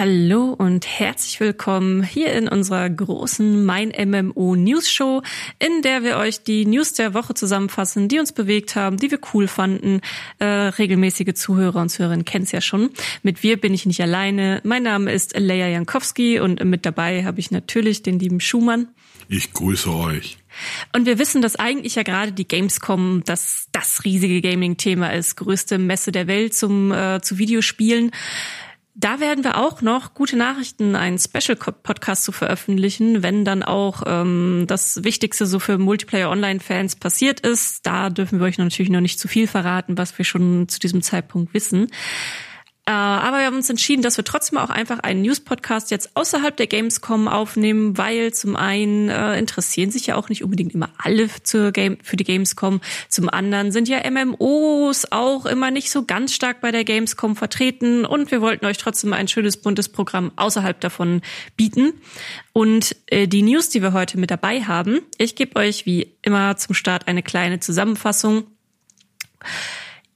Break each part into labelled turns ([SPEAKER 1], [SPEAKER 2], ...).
[SPEAKER 1] Hallo und herzlich willkommen hier in unserer großen Mein MMO News Show, in der wir euch die News der Woche zusammenfassen, die uns bewegt haben, die wir cool fanden. Äh, regelmäßige Zuhörer und Zuhörerinnen kennen es ja schon. Mit wir bin ich nicht alleine. Mein Name ist Leia Jankowski und mit dabei habe ich natürlich den lieben Schumann.
[SPEAKER 2] Ich grüße euch.
[SPEAKER 1] Und wir wissen, dass eigentlich ja gerade die Gamescom das, das riesige Gaming-Thema ist, größte Messe der Welt zum äh, zu Videospielen. Da werden wir auch noch gute Nachrichten, einen Special-Podcast zu veröffentlichen, wenn dann auch ähm, das Wichtigste so für Multiplayer-Online-Fans passiert ist. Da dürfen wir euch natürlich noch nicht zu viel verraten, was wir schon zu diesem Zeitpunkt wissen. Äh, aber wir haben uns entschieden, dass wir trotzdem auch einfach einen News-Podcast jetzt außerhalb der Gamescom aufnehmen, weil zum einen äh, interessieren sich ja auch nicht unbedingt immer alle zur Game, für die Gamescom. Zum anderen sind ja MMOs auch immer nicht so ganz stark bei der Gamescom vertreten und wir wollten euch trotzdem ein schönes buntes Programm außerhalb davon bieten. Und äh, die News, die wir heute mit dabei haben, ich gebe euch wie immer zum Start eine kleine Zusammenfassung.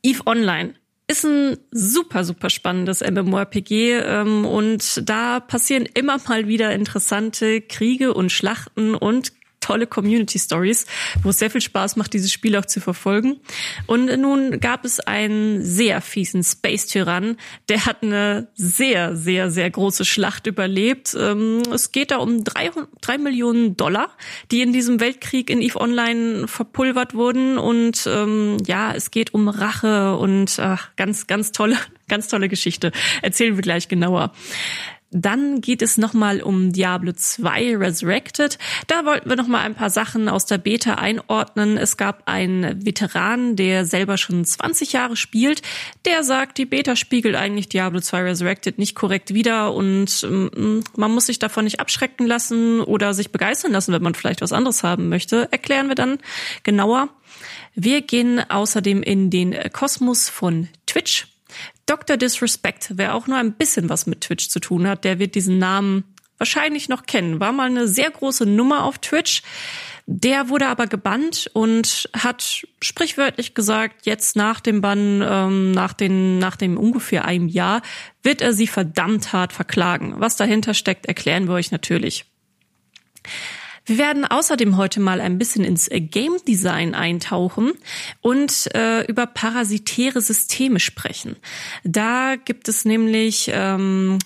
[SPEAKER 1] Eve Online ist ein super, super spannendes MMORPG ähm, und da passieren immer mal wieder interessante Kriege und Schlachten und tolle Community Stories, wo es sehr viel Spaß macht, dieses Spiel auch zu verfolgen. Und nun gab es einen sehr fiesen Space Tyrann, der hat eine sehr, sehr, sehr große Schlacht überlebt. Ähm, es geht da um drei, drei Millionen Dollar, die in diesem Weltkrieg in EVE Online verpulvert wurden. Und ähm, ja, es geht um Rache und ach, ganz, ganz tolle, ganz tolle Geschichte. Erzählen wir gleich genauer. Dann geht es nochmal um Diablo 2 Resurrected. Da wollten wir nochmal ein paar Sachen aus der Beta einordnen. Es gab einen Veteran, der selber schon 20 Jahre spielt. Der sagt, die Beta spiegelt eigentlich Diablo 2 Resurrected nicht korrekt wider und ähm, man muss sich davon nicht abschrecken lassen oder sich begeistern lassen, wenn man vielleicht was anderes haben möchte. Erklären wir dann genauer. Wir gehen außerdem in den Kosmos von Twitch. Dr. Disrespect, wer auch nur ein bisschen was mit Twitch zu tun hat, der wird diesen Namen wahrscheinlich noch kennen. War mal eine sehr große Nummer auf Twitch. Der wurde aber gebannt und hat sprichwörtlich gesagt, jetzt nach dem Bann, ähm, nach, den, nach dem ungefähr einem Jahr, wird er sie verdammt hart verklagen. Was dahinter steckt, erklären wir euch natürlich. Wir werden außerdem heute mal ein bisschen ins Game Design eintauchen und äh, über parasitäre Systeme sprechen. Da gibt es nämlich ähm,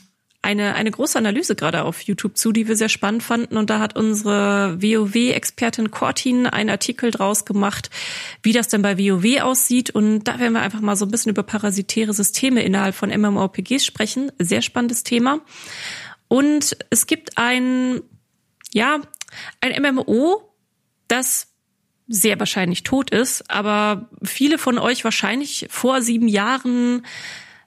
[SPEAKER 1] eine, eine große Analyse gerade auf YouTube zu, die wir sehr spannend fanden. Und da hat unsere WoW-Expertin Cortin einen Artikel draus gemacht, wie das denn bei WoW aussieht. Und da werden wir einfach mal so ein bisschen über parasitäre Systeme innerhalb von MMORPGs sprechen. Sehr spannendes Thema. Und es gibt ein, ja, ein MMO, das sehr wahrscheinlich tot ist, aber viele von euch wahrscheinlich vor sieben Jahren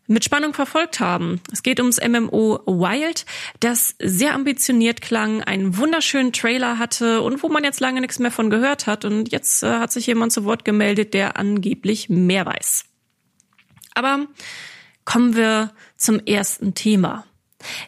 [SPEAKER 1] mit Spannung verfolgt haben. Es geht ums MMO Wild, das sehr ambitioniert klang, einen wunderschönen Trailer hatte und wo man jetzt lange nichts mehr von gehört hat. Und jetzt äh, hat sich jemand zu Wort gemeldet, der angeblich mehr weiß. Aber kommen wir zum ersten Thema.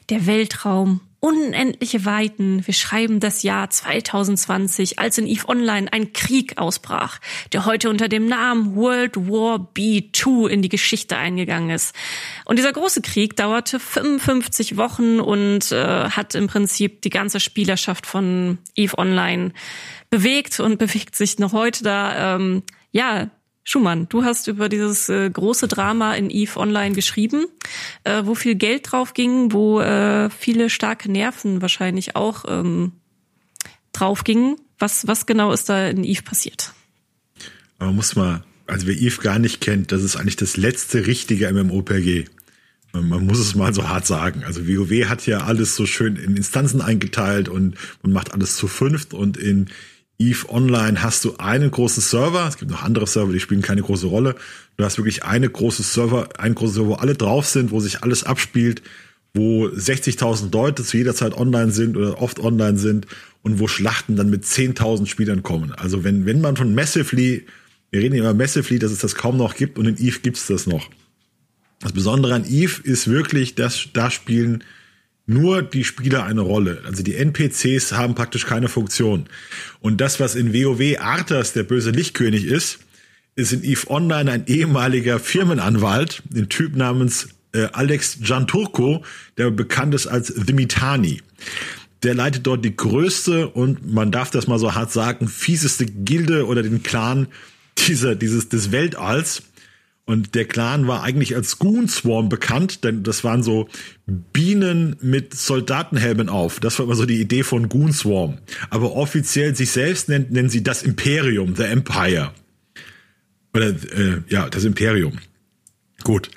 [SPEAKER 1] Der Weltraum unendliche Weiten. Wir schreiben das Jahr 2020, als in EVE Online ein Krieg ausbrach, der heute unter dem Namen World War B2 in die Geschichte eingegangen ist. Und dieser große Krieg dauerte 55 Wochen und äh, hat im Prinzip die ganze Spielerschaft von EVE Online bewegt und bewegt sich noch heute da. Ähm, ja, Schumann, du hast über dieses äh, große Drama in Eve Online geschrieben, äh, wo viel Geld drauf ging, wo äh, viele starke Nerven wahrscheinlich auch ähm, drauf gingen. Was, was genau ist da in Eve passiert?
[SPEAKER 2] Man muss mal, also wer Eve gar nicht kennt, das ist eigentlich das letzte richtige MMOPG. Man, man muss es mal so hart sagen. Also WoW hat ja alles so schön in Instanzen eingeteilt und man macht alles zu fünft und in Eve Online hast du einen großen Server. Es gibt noch andere Server, die spielen keine große Rolle. Du hast wirklich eine große Server, einen großen Server, wo alle drauf sind, wo sich alles abspielt, wo 60.000 Leute zu jeder Zeit online sind oder oft online sind und wo Schlachten dann mit 10.000 Spielern kommen. Also wenn, wenn man von Massively, wir reden immer Massively, dass es das kaum noch gibt und in Eve gibt's das noch. Das Besondere an Eve ist wirklich, dass da spielen nur die Spieler eine Rolle. Also die NPCs haben praktisch keine Funktion. Und das, was in WoW Arthas der böse Lichtkönig ist, ist in EVE Online ein ehemaliger Firmenanwalt, ein Typ namens äh, Alex Gianturco, der bekannt ist als The Mitani. Der leitet dort die größte und man darf das mal so hart sagen, fieseste Gilde oder den Clan dieser, dieses, des Weltalls. Und der Clan war eigentlich als Goon Swarm bekannt, denn das waren so Bienen mit Soldatenhelmen auf. Das war immer so die Idee von Goon Swarm. Aber offiziell sich selbst nennen, nennen sie das Imperium, the Empire. Oder äh, ja, das Imperium. Gut.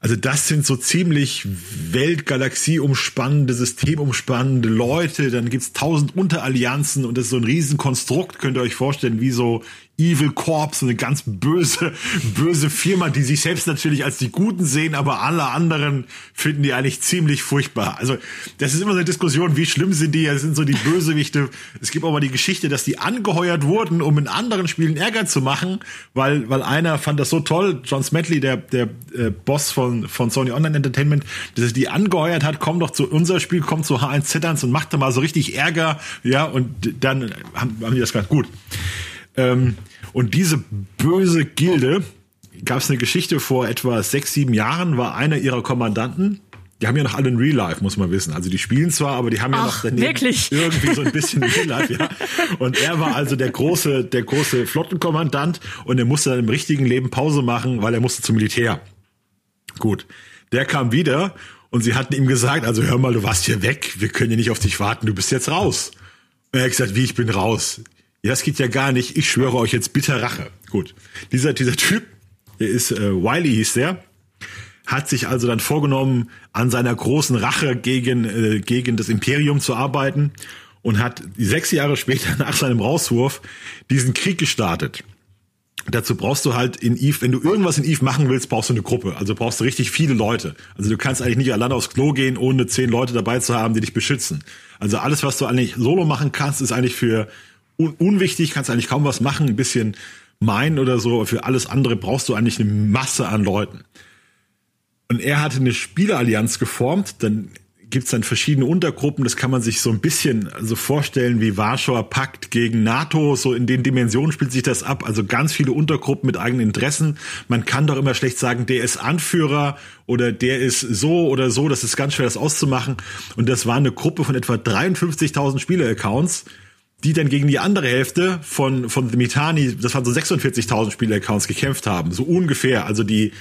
[SPEAKER 2] Also das sind so ziemlich Weltgalaxie umspannende, systemumspannende Leute. Dann gibt's tausend Unterallianzen und das ist so ein Riesenkonstrukt, könnt ihr euch vorstellen, wie so Evil Corps, eine ganz böse, böse Firma, die sich selbst natürlich als die Guten sehen, aber alle anderen finden die eigentlich ziemlich furchtbar. Also das ist immer so eine Diskussion, wie schlimm sind die? Das sind so die Bösewichte. Es gibt auch mal die Geschichte, dass die angeheuert wurden, um in anderen Spielen Ärger zu machen, weil weil einer fand das so toll, John Smedley, der der äh, Boss von von Sony Online Entertainment, dass er die angeheuert hat, komm doch zu unser Spiel, komm zu H1Z1 und macht da mal so richtig Ärger, ja, und dann haben, haben die das ganz gut. Ähm, und diese böse Gilde, gab es eine Geschichte vor etwa sechs, sieben Jahren, war einer ihrer Kommandanten, die haben ja noch alle ein Real Life, muss man wissen. Also die spielen zwar, aber die haben ja
[SPEAKER 1] Ach,
[SPEAKER 2] noch irgendwie so ein bisschen Real Life, ja. Und er war also der große, der große Flottenkommandant und er musste dann im richtigen Leben Pause machen, weil er musste zum Militär. Gut. Der kam wieder und sie hatten ihm gesagt, also hör mal, du warst hier weg, wir können hier nicht auf dich warten, du bist jetzt raus. Und er hat gesagt, wie, ich bin raus. Ja, das geht ja gar nicht. Ich schwöre euch jetzt bitter Rache. Gut. Dieser, dieser Typ, der ist, äh, Wiley hieß der, hat sich also dann vorgenommen, an seiner großen Rache gegen, äh, gegen das Imperium zu arbeiten und hat sechs Jahre später nach seinem Rauswurf diesen Krieg gestartet. Dazu brauchst du halt in Eve, wenn du irgendwas in Eve machen willst, brauchst du eine Gruppe. Also brauchst du richtig viele Leute. Also du kannst eigentlich nicht alleine aufs Klo gehen, ohne zehn Leute dabei zu haben, die dich beschützen. Also alles, was du eigentlich solo machen kannst, ist eigentlich für un unwichtig, kannst eigentlich kaum was machen, ein bisschen meinen oder so. Für alles andere brauchst du eigentlich eine Masse an Leuten. Und er hatte eine Spielerallianz geformt, dann gibt's dann verschiedene Untergruppen, das kann man sich so ein bisschen so vorstellen wie Warschauer Pakt gegen NATO, so in den Dimensionen spielt sich das ab, also ganz viele Untergruppen mit eigenen Interessen. Man kann doch immer schlecht sagen, der ist Anführer oder der ist so oder so, das ist ganz schwer das auszumachen und das war eine Gruppe von etwa 53.000 Spieleraccounts, die dann gegen die andere Hälfte von von Mitani, das waren so 46.000 Spieleraccounts gekämpft haben, so ungefähr, also die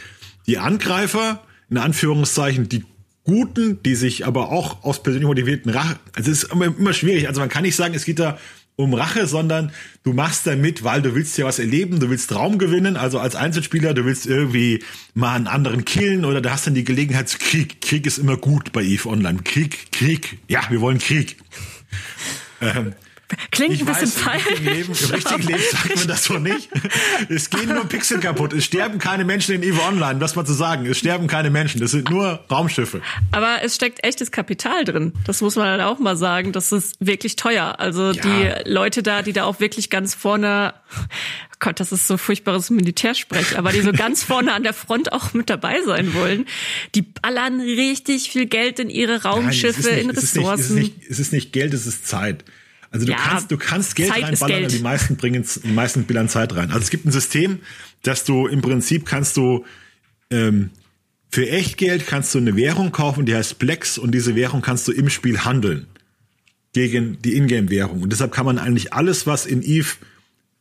[SPEAKER 2] die Angreifer in Anführungszeichen, die Guten, die sich aber auch aus persönlich motivierten Rache, also es ist immer, immer schwierig, also man kann nicht sagen, es geht da um Rache, sondern du machst damit, weil du willst ja was erleben, du willst Raum gewinnen, also als Einzelspieler, du willst irgendwie mal einen anderen killen oder du hast dann die Gelegenheit zu Krieg. Krieg ist immer gut bei EVE Online. Krieg, Krieg, ja, wir wollen Krieg.
[SPEAKER 1] Ähm, Klingt
[SPEAKER 2] ich
[SPEAKER 1] ein bisschen falsch.
[SPEAKER 2] Im richtigen, Leben, Im richtigen Leben sagt man das so nicht. Es gehen nur Pixel kaputt. Es sterben keine Menschen in EVE Online, was mal zu sagen. Es sterben keine Menschen. Das sind nur Raumschiffe.
[SPEAKER 1] Aber es steckt echtes Kapital drin. Das muss man dann auch mal sagen. Das ist wirklich teuer. Also
[SPEAKER 2] Ja.
[SPEAKER 1] die Leute da, die da auch wirklich ganz vorne, Gott, das ist so furchtbares Militärsprech, aber die so ganz vorne an der Front auch mit dabei sein wollen, die ballern richtig viel Geld in ihre Raumschiffe,
[SPEAKER 2] Nein,
[SPEAKER 1] in
[SPEAKER 2] es ist nicht, es ist
[SPEAKER 1] Ressourcen.
[SPEAKER 2] nicht, es ist nicht, es ist nicht Geld, es ist Zeit. Also du
[SPEAKER 1] Ja,
[SPEAKER 2] kannst, du kannst Geld
[SPEAKER 1] Zeit
[SPEAKER 2] reinballern
[SPEAKER 1] Geld.
[SPEAKER 2] und die meisten bringen, die meisten billern Zeit rein. Also es gibt ein System, dass du im Prinzip kannst du ähm, für Echtgeld kannst du eine Währung kaufen, die heißt Plex und diese Währung kannst du im Spiel handeln gegen die Ingame-Währung. Und deshalb kann man eigentlich alles, was in Eve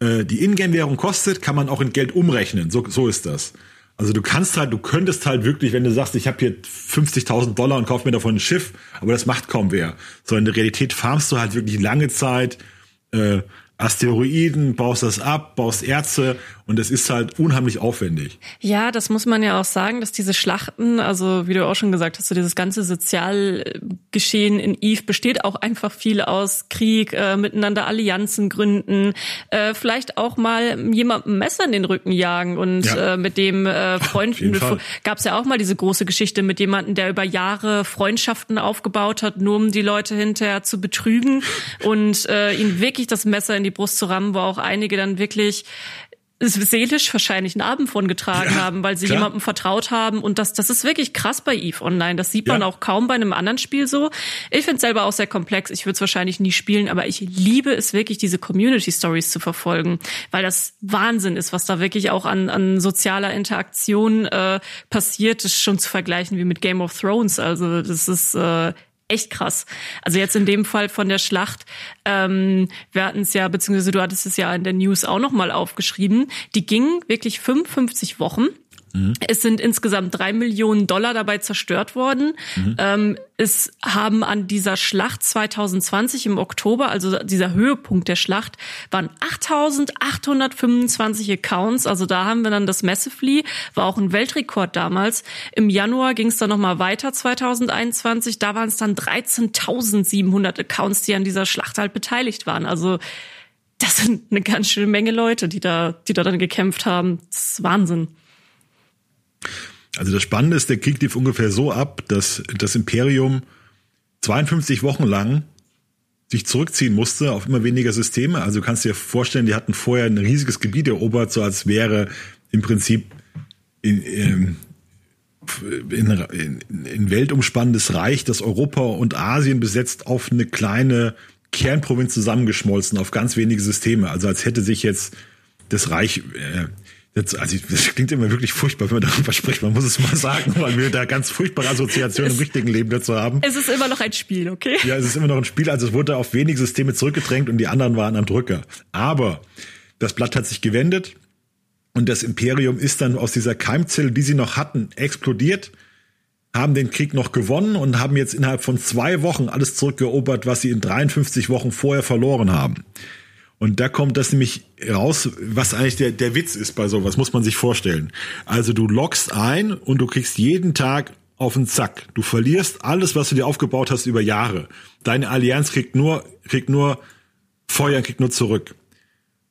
[SPEAKER 2] äh, die Ingame-Währung kostet, kann man auch in Geld umrechnen. So, so ist das. Also du kannst halt, du könntest halt wirklich, wenn du sagst, ich habe hier 50.000 Dollar und kauf mir davon ein Schiff, aber das macht kaum wer. So in der Realität farmst du halt wirklich lange Zeit äh, Asteroiden, baust das ab, baust Erze und es ist halt unheimlich aufwendig.
[SPEAKER 1] Ja, das muss man ja auch sagen, dass diese Schlachten, also wie du auch schon gesagt hast, so dieses ganze Sozialgeschehen in Eve besteht auch einfach viel aus Krieg, äh, miteinander Allianzen gründen, äh, vielleicht auch mal jemandem Messer in den Rücken jagen und
[SPEAKER 2] Ja.
[SPEAKER 1] äh, mit dem äh, Freunden gab es ja auch mal diese große Geschichte mit jemandem, der über Jahre Freundschaften aufgebaut hat, nur um die Leute hinterher zu betrügen und äh, ihnen wirklich das Messer in die Brust zu rammen, wo auch einige dann wirklich seelisch wahrscheinlich einen Abend von getragen ja, haben, weil sie klar. jemandem vertraut haben. Und das, das ist wirklich krass bei Eve Online. Das sieht man ja. auch kaum bei einem anderen Spiel so. Ich finde es selber auch sehr komplex. Ich würde es wahrscheinlich nie spielen, aber ich liebe es wirklich, diese Community Stories zu verfolgen, weil das Wahnsinn ist, was da wirklich auch an, an sozialer Interaktion äh, passiert. Das ist schon zu vergleichen wie mit Game of Thrones. Also das ist äh, echt krass. Also jetzt in dem Fall von der Schlacht, ähm, wir hatten es ja, beziehungsweise du hattest es ja in der News auch nochmal aufgeschrieben, die ging wirklich 55 Wochen. Mhm. Es sind insgesamt drei Millionen Dollar dabei zerstört worden. Mhm. Ähm, es haben an dieser Schlacht 2020 im Oktober, also dieser Höhepunkt der Schlacht, waren 8.825 Accounts. Also da haben wir dann das Massively, war auch ein Weltrekord damals. Im Januar ging es dann nochmal weiter 2021. Da waren es dann 13.700 Accounts, die an dieser Schlacht halt beteiligt waren. Also das sind eine ganz schöne Menge Leute, die da, die da dann gekämpft haben. Das ist Wahnsinn.
[SPEAKER 2] Also das Spannende ist, der Krieg lief ungefähr so ab, dass das Imperium 52 Wochen lang sich zurückziehen musste auf immer weniger Systeme. Also du kannst dir vorstellen, die hatten vorher ein riesiges Gebiet erobert, so als wäre im Prinzip in, ähm, in, in, in weltumspannendes Reich, das Europa und Asien besetzt, auf eine kleine Kernprovinz zusammengeschmolzen, auf ganz wenige Systeme. Also als hätte sich jetzt das Reich äh, Jetzt, also das klingt immer wirklich furchtbar, wenn man darüber spricht. Man muss es mal sagen, weil wir da ganz furchtbare Assoziationen im richtigen Leben dazu haben.
[SPEAKER 1] Es ist immer noch ein Spiel, okay?
[SPEAKER 2] Ja, es ist immer noch ein Spiel. Also es wurde auf wenige Systeme zurückgedrängt und die anderen waren am Drücker. Aber das Blatt hat sich gewendet und das Imperium ist dann aus dieser Keimzelle, die sie noch hatten, explodiert, haben den Krieg noch gewonnen und haben jetzt innerhalb von zwei Wochen alles zurückerobert, was sie in 53 Wochen vorher verloren haben. Und da kommt das nämlich raus, was eigentlich der, der Witz ist bei sowas, muss man sich vorstellen. Also du loggst ein und du kriegst jeden Tag auf den Zack. Du verlierst alles, was du dir aufgebaut hast über Jahre. Deine Allianz kriegt nur, kriegt nur Feuer, kriegt nur zurück.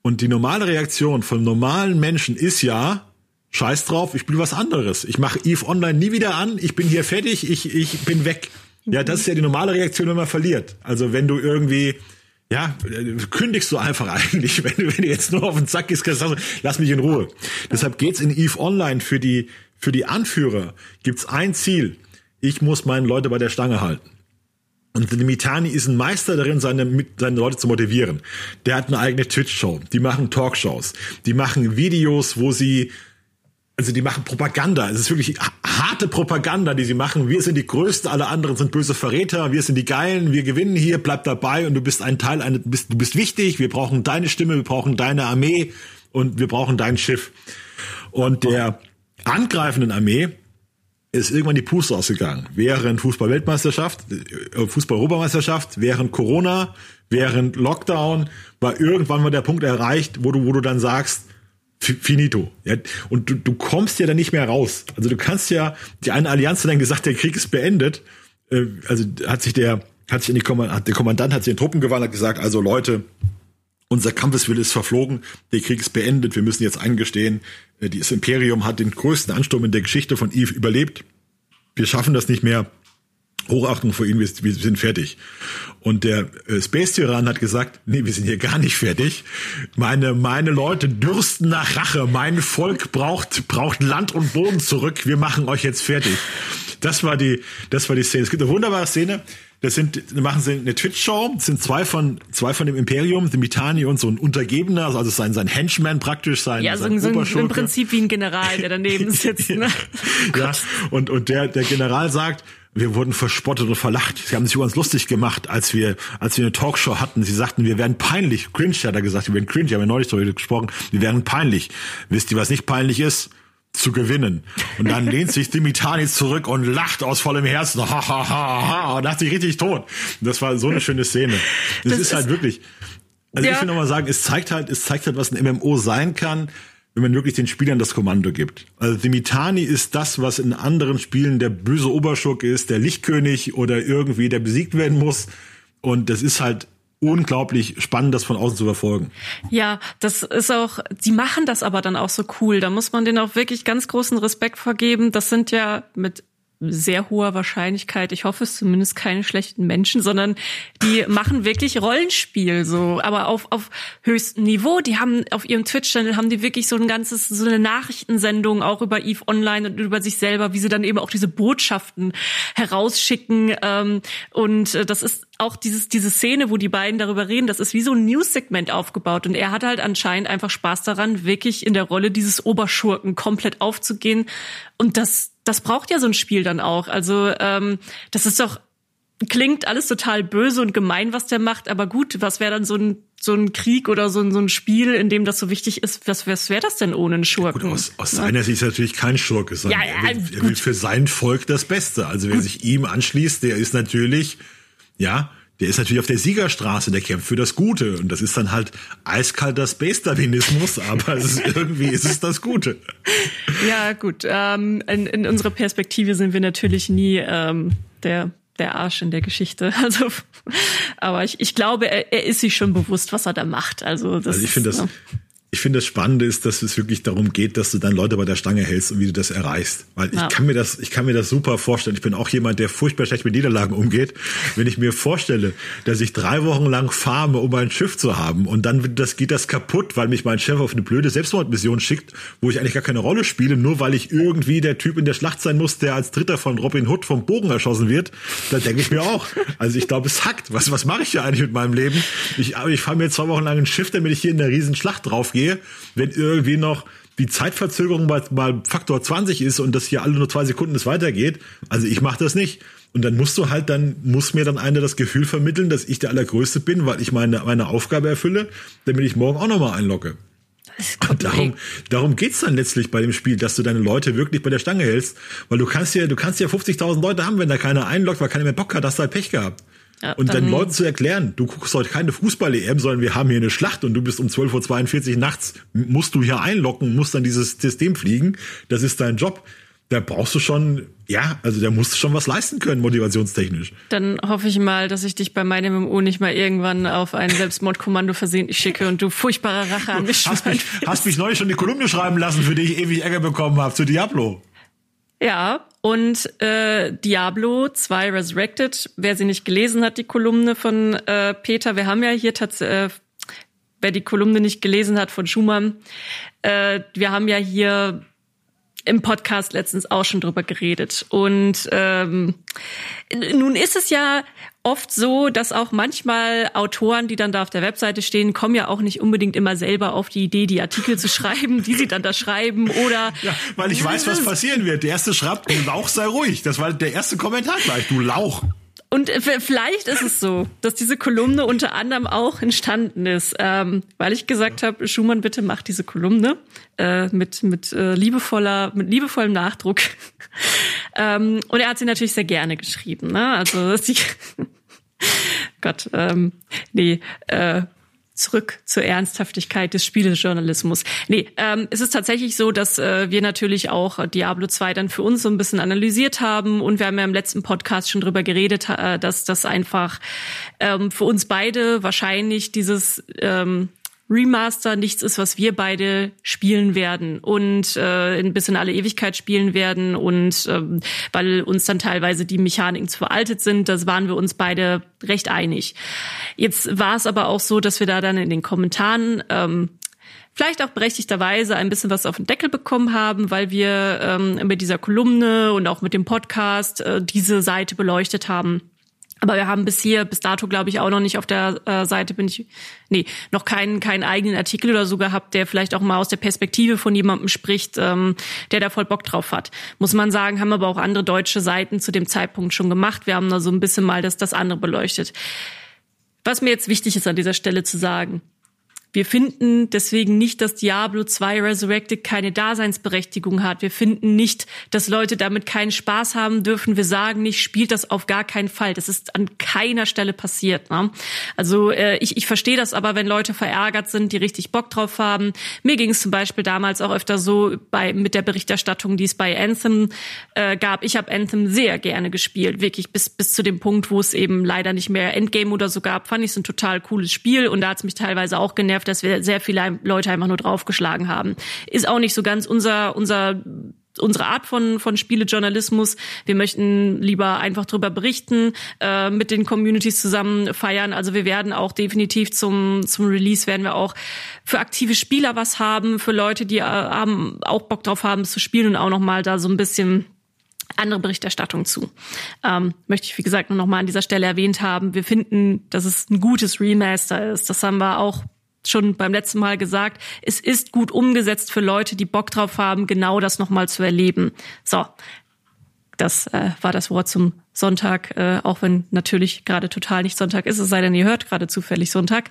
[SPEAKER 2] Und die normale Reaktion von normalen Menschen ist ja, scheiß drauf, ich spiele was anderes. Ich mache Eve Online nie wieder an, ich bin hier fertig, ich, ich bin weg. Ja, das ist ja die normale Reaktion, wenn man verliert. Also wenn du irgendwie ja, kündigst du einfach eigentlich, wenn du, wenn du jetzt nur auf den Zack gehst, kannst du sagen, lass mich in Ruhe. Deshalb geht's in EVE Online für die, für die Anführer gibt's ein Ziel. Ich muss meine Leute bei der Stange halten. Und Limitani ist ein Meister darin, seine, seine Leute zu motivieren. Der hat eine eigene Twitch-Show. Die machen Talkshows. Die machen Videos, wo sie also die machen Propaganda. Es ist wirklich harte Propaganda, die sie machen. Wir sind die Größten, alle anderen sind böse Verräter. Wir sind die Geilen, wir gewinnen hier, bleib dabei und du bist ein Teil, eine, bist, du bist wichtig. Wir brauchen deine Stimme, wir brauchen deine Armee und wir brauchen dein Schiff. Und der angreifenden Armee ist irgendwann die Puste ausgegangen. Während Fußball-Weltmeisterschaft, äh, Fußball-Europameisterschaft, während Corona, während Lockdown, war irgendwann mal der Punkt erreicht, wo du, wo du dann sagst, finito. Ja, und du, du kommst ja dann nicht mehr raus. Also du kannst ja, die eine Allianz hat dann gesagt, der Krieg ist beendet. Äh, also hat sich der, hat sich in die Kommandant, der Kommandant hat sich in Truppen gewandt, hat gesagt, also Leute, unser Kampfeswille ist verflogen, der Krieg ist beendet, wir müssen jetzt eingestehen, äh, das Imperium hat den größten Ansturm in der Geschichte von Eve überlebt. Wir schaffen das nicht mehr. Hochachtung vor ihm, wir, wir sind fertig. Und der äh, Space Tyrann hat gesagt, nee, wir sind hier gar nicht fertig. Meine, meine Leute dürsten nach Rache. Mein Volk braucht, braucht Land und Boden zurück. Wir machen euch jetzt fertig. Das war die, das war die Szene. Es gibt eine wunderbare Szene. Das sind, machen sie eine Twitch-Show. Das sind zwei von, zwei von dem Imperium, dem Mitani und so ein Untergebener, also sein, sein Henchman praktisch, sein,
[SPEAKER 1] ja,
[SPEAKER 2] sein
[SPEAKER 1] so, so im Prinzip wie ein General, der daneben sitzt. Ne?
[SPEAKER 2] ja, und, und der, der General sagt, wir wurden verspottet und verlacht. Sie haben sich über uns lustig gemacht, als wir, als wir eine Talkshow hatten. Sie sagten, wir werden peinlich. Cringe hat er gesagt, wir werden cringe, haben wir neulich darüber gesprochen. Wir werden peinlich. Wisst ihr, was nicht peinlich ist? Zu gewinnen. Und dann lehnt sich Dimitani zurück und lacht aus vollem Herzen. Ha, ha, ha, ha. Und lacht sich richtig tot. Das war so eine schöne Szene. Das, das ist, halt wirklich, also ja. ich will nochmal sagen, es zeigt halt, es zeigt halt, was ein MMO sein kann wenn man wirklich den Spielern das Kommando gibt. Also Dimitani ist das, was in anderen Spielen der böse Oberschurke ist, der Lichtkönig oder irgendwie der besiegt werden muss. Und das ist halt unglaublich spannend, das von außen zu verfolgen.
[SPEAKER 1] Ja, das ist auch, die machen das aber dann auch so cool. Da muss man denen auch wirklich ganz großen Respekt vergeben. Das sind ja mit sehr hoher Wahrscheinlichkeit, ich hoffe es zumindest keine schlechten Menschen, sondern die machen wirklich Rollenspiel so, aber auf, auf höchstem Niveau. Die haben auf ihrem Twitch-Channel haben die wirklich so ein ganzes, so eine Nachrichtensendung auch über Eve Online und über sich selber, wie sie dann eben auch diese Botschaften herausschicken. Ähm, und äh, das ist auch dieses, diese Szene, wo die beiden darüber reden, das ist wie so ein News-Segment aufgebaut. Und er hat halt anscheinend einfach Spaß daran, wirklich in der Rolle dieses Oberschurken komplett aufzugehen. Und das, das braucht ja so ein Spiel dann auch. Also ähm, das ist doch klingt alles total böse und gemein, was der macht. Aber gut, was wäre dann so ein so ein Krieg oder so ein, so ein Spiel, in dem das so wichtig ist? Was, was wäre das denn ohne einen Schurken?
[SPEAKER 2] Gut, aus, aus ja. seiner Sicht ist natürlich kein Schurke, sondern ja, ja, er, will, er will für sein Volk das Beste. Also wer gut. sich ihm anschließt, der ist natürlich, ja, der ist natürlich auf der Siegerstraße, der kämpft für das Gute. Und das ist dann halt eiskalter Space-Darwinismus, aber ist, irgendwie ist es das Gute.
[SPEAKER 1] Ja, gut. Ähm, in, in unserer Perspektive sind wir natürlich nie ähm, der der Arsch in der Geschichte. Also, aber ich, ich glaube, er, er ist sich schon bewusst, was er da macht. Also, das
[SPEAKER 2] also ich finde das, ja ich finde das Spannende ist, dass es wirklich darum geht, dass du dann Leute bei der Stange hältst und wie du das erreichst. Weil ja. ich kann mir das, ich kann mir das super vorstellen. Ich bin auch jemand, der furchtbar schlecht mit Niederlagen umgeht. Wenn ich mir vorstelle, dass ich drei Wochen lang farme, um ein Schiff zu haben und dann das, geht das kaputt, weil mich mein Chef auf eine blöde Selbstmordmission schickt, wo ich eigentlich gar keine Rolle spiele, nur weil ich irgendwie der Typ in der Schlacht sein muss, der als Dritter von Robin Hood vom Bogen erschossen wird, da denke ich mir auch. Also ich glaube, es hackt. Was, was mache ich hier eigentlich mit meinem Leben? Ich, ich fahre mir zwei Wochen lang ein Schiff, damit ich hier in der riesen Schlacht draufgehe gehe, wenn irgendwie noch die Zeitverzögerung mal, mal Faktor 20 ist und das hier alle nur zwei Sekunden es weitergeht. Also ich mache das nicht. Und dann musst du halt, dann muss mir dann einer das Gefühl vermitteln, dass ich der Allergrößte bin, weil ich meine, meine Aufgabe erfülle, damit ich morgen auch nochmal einlocke. Und darum, darum geht's dann letztlich bei dem Spiel, dass du deine Leute wirklich bei der Stange hältst, weil du kannst ja, du kannst ja 50.000 Leute haben, wenn da keiner einlockt, weil keiner mehr Bock hat, hast du halt Pech gehabt. Ja, und dann, dann Leuten zu erklären, du guckst heute keine Fußball-EM, sondern wir haben hier eine Schlacht und du bist um 12.42 Uhr nachts, musst du hier einlocken, musst dann dieses System fliegen, das ist dein Job. Da brauchst du schon, ja, also da musst du schon was leisten können, motivationstechnisch.
[SPEAKER 1] Dann hoffe ich mal, dass ich dich bei meinem MMO nicht mal irgendwann auf ein Selbstmordkommando versehentlich schicke und du furchtbare Rache an mich
[SPEAKER 2] hast mich, hast mich neulich schon eine Kolumne schreiben lassen, für die ich ewig Ärger bekommen habe, zu Diablo.
[SPEAKER 1] Ja, und äh, Diablo 2 Resurrected, wer sie nicht gelesen hat, die Kolumne von äh, Peter, wir haben ja hier tatsächlich, äh, wer die Kolumne nicht gelesen hat von Schumann, äh, wir haben ja hier im Podcast letztens auch schon drüber geredet. Und ähm, nun ist es ja oft so, dass auch manchmal Autoren, die dann da auf der Webseite stehen, kommen ja auch nicht unbedingt immer selber auf die Idee, die Artikel zu schreiben, die sie dann da schreiben oder.
[SPEAKER 2] Ja, weil ich weiß, was passieren wird. Der erste schreibt, Lauch sei ruhig. Das war der erste Kommentar gleich, du Lauch.
[SPEAKER 1] Und vielleicht ist es so, dass diese Kolumne unter anderem auch entstanden ist, ähm, weil ich gesagt habe, Schumann, bitte mach diese Kolumne äh, mit mit äh, liebevoller mit liebevollem Nachdruck. ähm, und er hat sie natürlich sehr gerne geschrieben. Ne? Also sie Gott, ähm, nee, äh, zurück zur Ernsthaftigkeit des Spielejournalismus. Nee, ähm, es ist tatsächlich so, dass äh, wir natürlich auch Diablo 2 dann für uns so ein bisschen analysiert haben und wir haben ja im letzten Podcast schon drüber geredet, äh, dass das einfach ähm, für uns beide wahrscheinlich dieses ähm, Remaster nichts ist, was wir beide spielen werden und äh, ein bisschen alle Ewigkeit spielen werden und ähm, weil uns dann teilweise die Mechaniken zu veraltet sind, das waren wir uns beide recht einig. Jetzt war es aber auch so, dass wir da dann in den Kommentaren ähm, vielleicht auch berechtigterweise ein bisschen was auf den Deckel bekommen haben, weil wir ähm, mit dieser Kolumne und auch mit dem Podcast äh, diese Seite beleuchtet haben. Aber wir haben bis hier, bis dato glaube ich auch noch nicht auf der äh, Seite bin ich, nee, noch keinen keinen eigenen Artikel oder so gehabt, der vielleicht auch mal aus der Perspektive von jemandem spricht, ähm, der da voll Bock drauf hat. Muss man sagen, haben aber auch andere deutsche Seiten zu dem Zeitpunkt schon gemacht. Wir haben da so ein bisschen mal das, das andere beleuchtet. Was mir jetzt wichtig ist an dieser Stelle zu sagen, wir finden deswegen nicht, dass Diablo 2 Resurrected keine Daseinsberechtigung hat. Wir finden nicht, dass Leute damit keinen Spaß haben dürfen. Wir sagen nicht, spielt das auf gar keinen Fall. Das ist an keiner Stelle passiert. Ne? Also äh, ich, ich verstehe das aber, wenn Leute verärgert sind, die richtig Bock drauf haben. Mir ging es zum Beispiel damals auch öfter so bei mit der Berichterstattung, die es bei Anthem äh, gab. Ich habe Anthem sehr gerne gespielt, wirklich bis bis zu dem Punkt, wo es eben leider nicht mehr Endgame oder so gab. Fand ich es ein total cooles Spiel und da hat es mich teilweise auch genervt dass wir sehr viele Leute einfach nur draufgeschlagen haben. Ist auch nicht so ganz unser, unser unsere Art von, von Spielejournalismus. Wir möchten lieber einfach drüber berichten, äh, mit den Communities zusammen feiern. Also wir werden auch definitiv zum, zum Release werden wir auch für aktive Spieler was haben, für Leute, die äh, haben, auch Bock drauf haben zu spielen und auch nochmal da so ein bisschen andere Berichterstattung zu. Ähm, möchte ich, wie gesagt, nur noch mal an dieser Stelle erwähnt haben. Wir finden, dass es ein gutes Remaster ist. Das haben wir auch schon beim letzten Mal gesagt. Es ist gut umgesetzt für Leute, die Bock drauf haben, genau das noch mal zu erleben. So, das äh, war das Wort zum Sonntag, äh, auch wenn natürlich gerade total nicht Sonntag ist, es sei denn, ihr hört gerade zufällig Sonntag.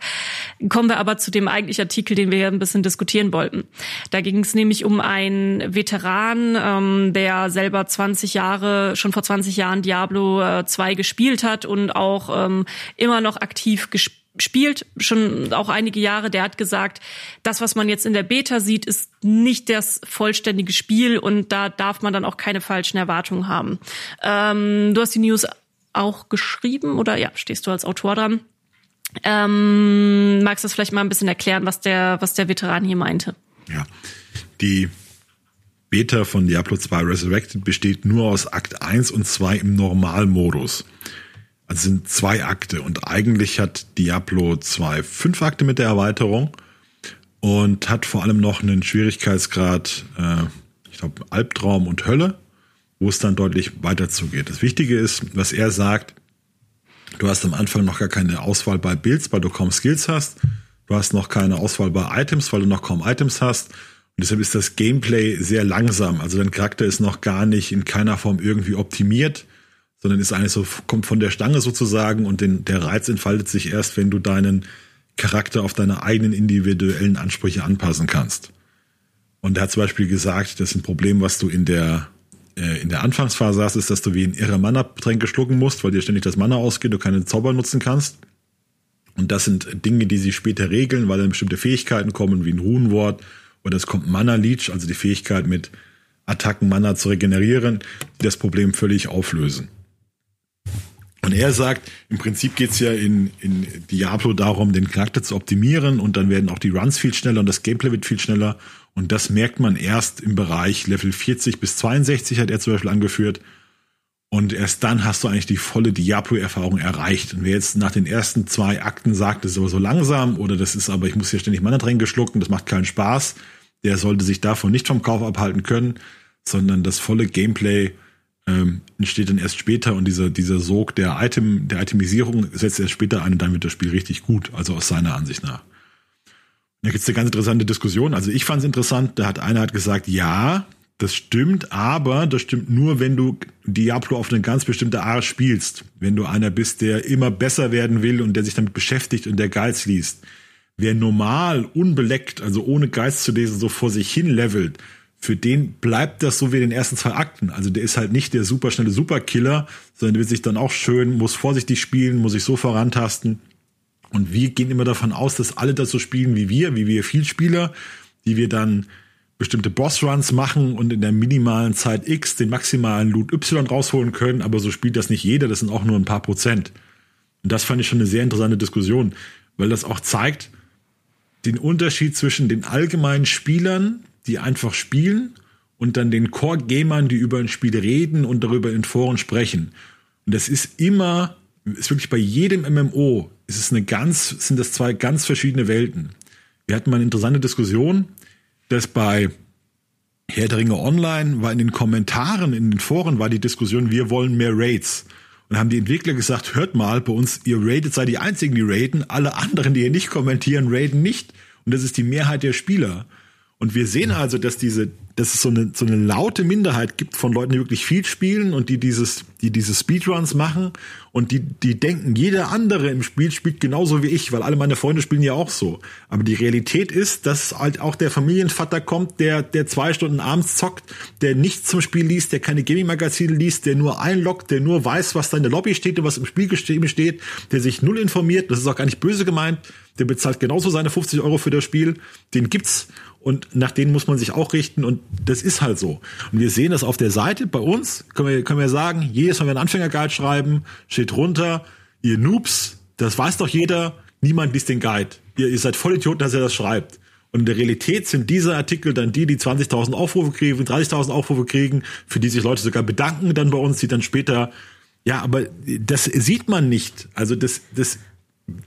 [SPEAKER 1] Kommen wir aber zu dem eigentlichen Artikel, den wir hier ein bisschen diskutieren wollten. Da ging es nämlich um einen Veteran, ähm, der selber 20 Jahre, schon vor 20 Jahren Diablo äh, 2 gespielt hat und auch ähm, immer noch aktiv gespielt spielt schon auch einige Jahre, der hat gesagt, das, was man jetzt in der Beta sieht, ist nicht das vollständige Spiel und da darf man dann auch keine falschen Erwartungen haben. Ähm, du hast die News auch geschrieben oder ja, stehst du als Autor dran? Ähm, magst du das vielleicht mal ein bisschen erklären, was der, was der Veteran hier meinte?
[SPEAKER 2] Ja, die Beta von Diablo 2 Resurrected besteht nur aus Akt 1 und 2 im Normalmodus. Sind zwei Akte und eigentlich hat Diablo 2 fünf Akte mit der Erweiterung und hat vor allem noch einen Schwierigkeitsgrad, äh, ich glaube, Albtraum und Hölle, wo es dann deutlich weiter zugeht. Das Wichtige ist, was er sagt, du hast am Anfang noch gar keine Auswahl bei Builds, weil du kaum Skills hast. Du hast noch keine Auswahl bei Items, weil du noch kaum Items hast. Und deshalb ist das Gameplay sehr langsam. Also dein Charakter ist noch gar nicht in keiner Form irgendwie optimiert sondern ist eigentlich so, kommt von der Stange sozusagen und den, der Reiz entfaltet sich erst, wenn du deinen Charakter auf deine eigenen individuellen Ansprüche anpassen kannst. Und er hat zum Beispiel gesagt, das ist ein Problem, was du in der, äh, in der Anfangsphase hast, ist, dass du wie ein irre Mana-Tränke schlucken musst, weil dir ständig das Mana ausgeht, du keine Zauber nutzen kannst. Und das sind Dinge, die sie später regeln, weil dann bestimmte Fähigkeiten kommen, wie ein Runenwort, oder es kommt Mana-Leech, also die Fähigkeit mit Attacken Mana zu regenerieren, die das Problem völlig auflösen. Und er sagt, im Prinzip geht's ja in, in Diablo darum, den Charakter zu optimieren und dann werden auch die Runs viel schneller und das Gameplay wird viel schneller. Und das merkt man erst im Bereich Level 40 bis 62, hat er zum Beispiel angeführt. Und erst dann hast du eigentlich die volle Diablo-Erfahrung erreicht. Und wer jetzt nach den ersten zwei Akten sagt, das ist aber so langsam oder das ist aber, ich muss hier ständig Mana-Tränke schlucken, das macht keinen Spaß, der sollte sich davon nicht vom Kauf abhalten können, sondern das volle Gameplay ähm, entsteht dann erst später und dieser, dieser Sog der Item, der Itemisierung setzt erst später ein und dann wird das Spiel richtig gut, also aus seiner Ansicht nach. Da gibt es eine ganz interessante Diskussion. Also ich fand es interessant, da hat einer hat gesagt, ja, das stimmt, aber das stimmt nur, wenn du Diablo auf eine ganz bestimmte Art spielst. Wenn du einer bist, der immer besser werden will und der sich damit beschäftigt und der Geiz liest. Wer normal, unbeleckt, also ohne Geist zu lesen, so vor sich hin levelt, für den bleibt das so wie in den ersten zwei Akten. Also der ist halt nicht der superschnelle Superkiller, sondern der wird sich dann auch schön, muss vorsichtig spielen, muss sich so vorantasten. Und wir gehen immer davon aus, dass alle das so spielen wie wir, wie wir Vielspieler, die wir dann bestimmte Bossruns machen und in der minimalen Zeit X den maximalen Loot Y rausholen können, aber so spielt das nicht jeder, das sind auch nur ein paar Prozent. Und das fand ich schon eine sehr interessante Diskussion, weil das auch zeigt den Unterschied zwischen den allgemeinen Spielern, die einfach spielen und dann den Core-Gamern, die über ein Spiel reden und darüber in Foren sprechen. Und das ist immer, ist wirklich bei jedem MMO, ist es eine ganz, sind das zwei ganz verschiedene Welten. Wir hatten mal eine interessante Diskussion, dass bei Herr der Ringe Online war in den Kommentaren, in den Foren war die Diskussion, wir wollen mehr Raids. Und haben die Entwickler gesagt, hört mal, bei uns, ihr raidet, seid die einzigen, die raiden, alle anderen, die hier nicht kommentieren, raiden nicht. Und das ist die Mehrheit der Spieler. Und wir sehen also, dass diese, dass es so eine, so eine laute Minderheit gibt von Leuten, die wirklich viel spielen und die dieses, die diese Speedruns machen. Und die, die denken, jeder andere im Spiel spielt genauso wie ich, weil alle meine Freunde spielen ja auch so. Aber die Realität ist, dass halt auch der Familienvater kommt, der, der zwei Stunden abends zockt, der nichts zum Spiel liest, der keine Gaming-Magazine liest, der nur einloggt, der nur weiß, was da in der Lobby steht und was im Spiel steht, der sich null informiert, das ist auch gar nicht böse gemeint, der bezahlt genauso seine 50 Euro für das Spiel, den gibt's und nach denen muss man sich auch richten und das ist halt so. Und wir sehen das auf der Seite bei uns, können wir, können wir sagen, jedes Mal, wenn wir einen Anfängerguide schreiben, steht drunter, ihr Noobs, das weiß doch jeder, niemand liest den Guide. Ihr, ihr seid voll Idioten, dass er das schreibt. Und in der Realität sind diese Artikel dann die, die 20.000 Aufrufe kriegen, 30.000 Aufrufe kriegen, für die sich Leute sogar bedanken dann bei uns, die dann später, ja, aber das sieht man nicht. Also das, das,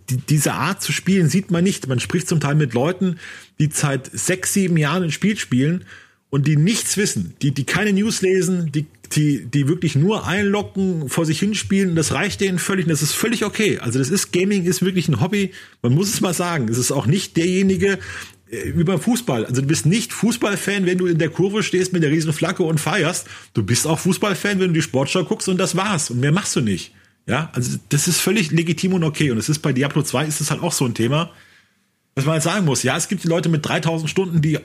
[SPEAKER 2] die, diese Art zu spielen sieht man nicht. Man spricht zum Teil mit Leuten, die seit sechs, sieben Jahren ein Spiel spielen und die nichts wissen, die, die keine News lesen, die, die, die wirklich nur einlocken, vor sich hinspielen, das reicht denen völlig und das ist völlig okay. Also das ist, Gaming ist wirklich ein Hobby, man muss es mal sagen. Es ist auch nicht derjenige, äh, über Fußball. Also du bist nicht Fußballfan, wenn du in der Kurve stehst mit der riesen Flagge und feierst. Du bist auch Fußballfan, wenn du die Sportschau guckst und das war's. Und mehr machst du nicht. Ja, also das ist völlig legitim und okay. Und es ist bei Diablo 2 ist es halt auch so ein Thema, was man jetzt sagen muss. Ja, es gibt die Leute mit 3000 Stunden, die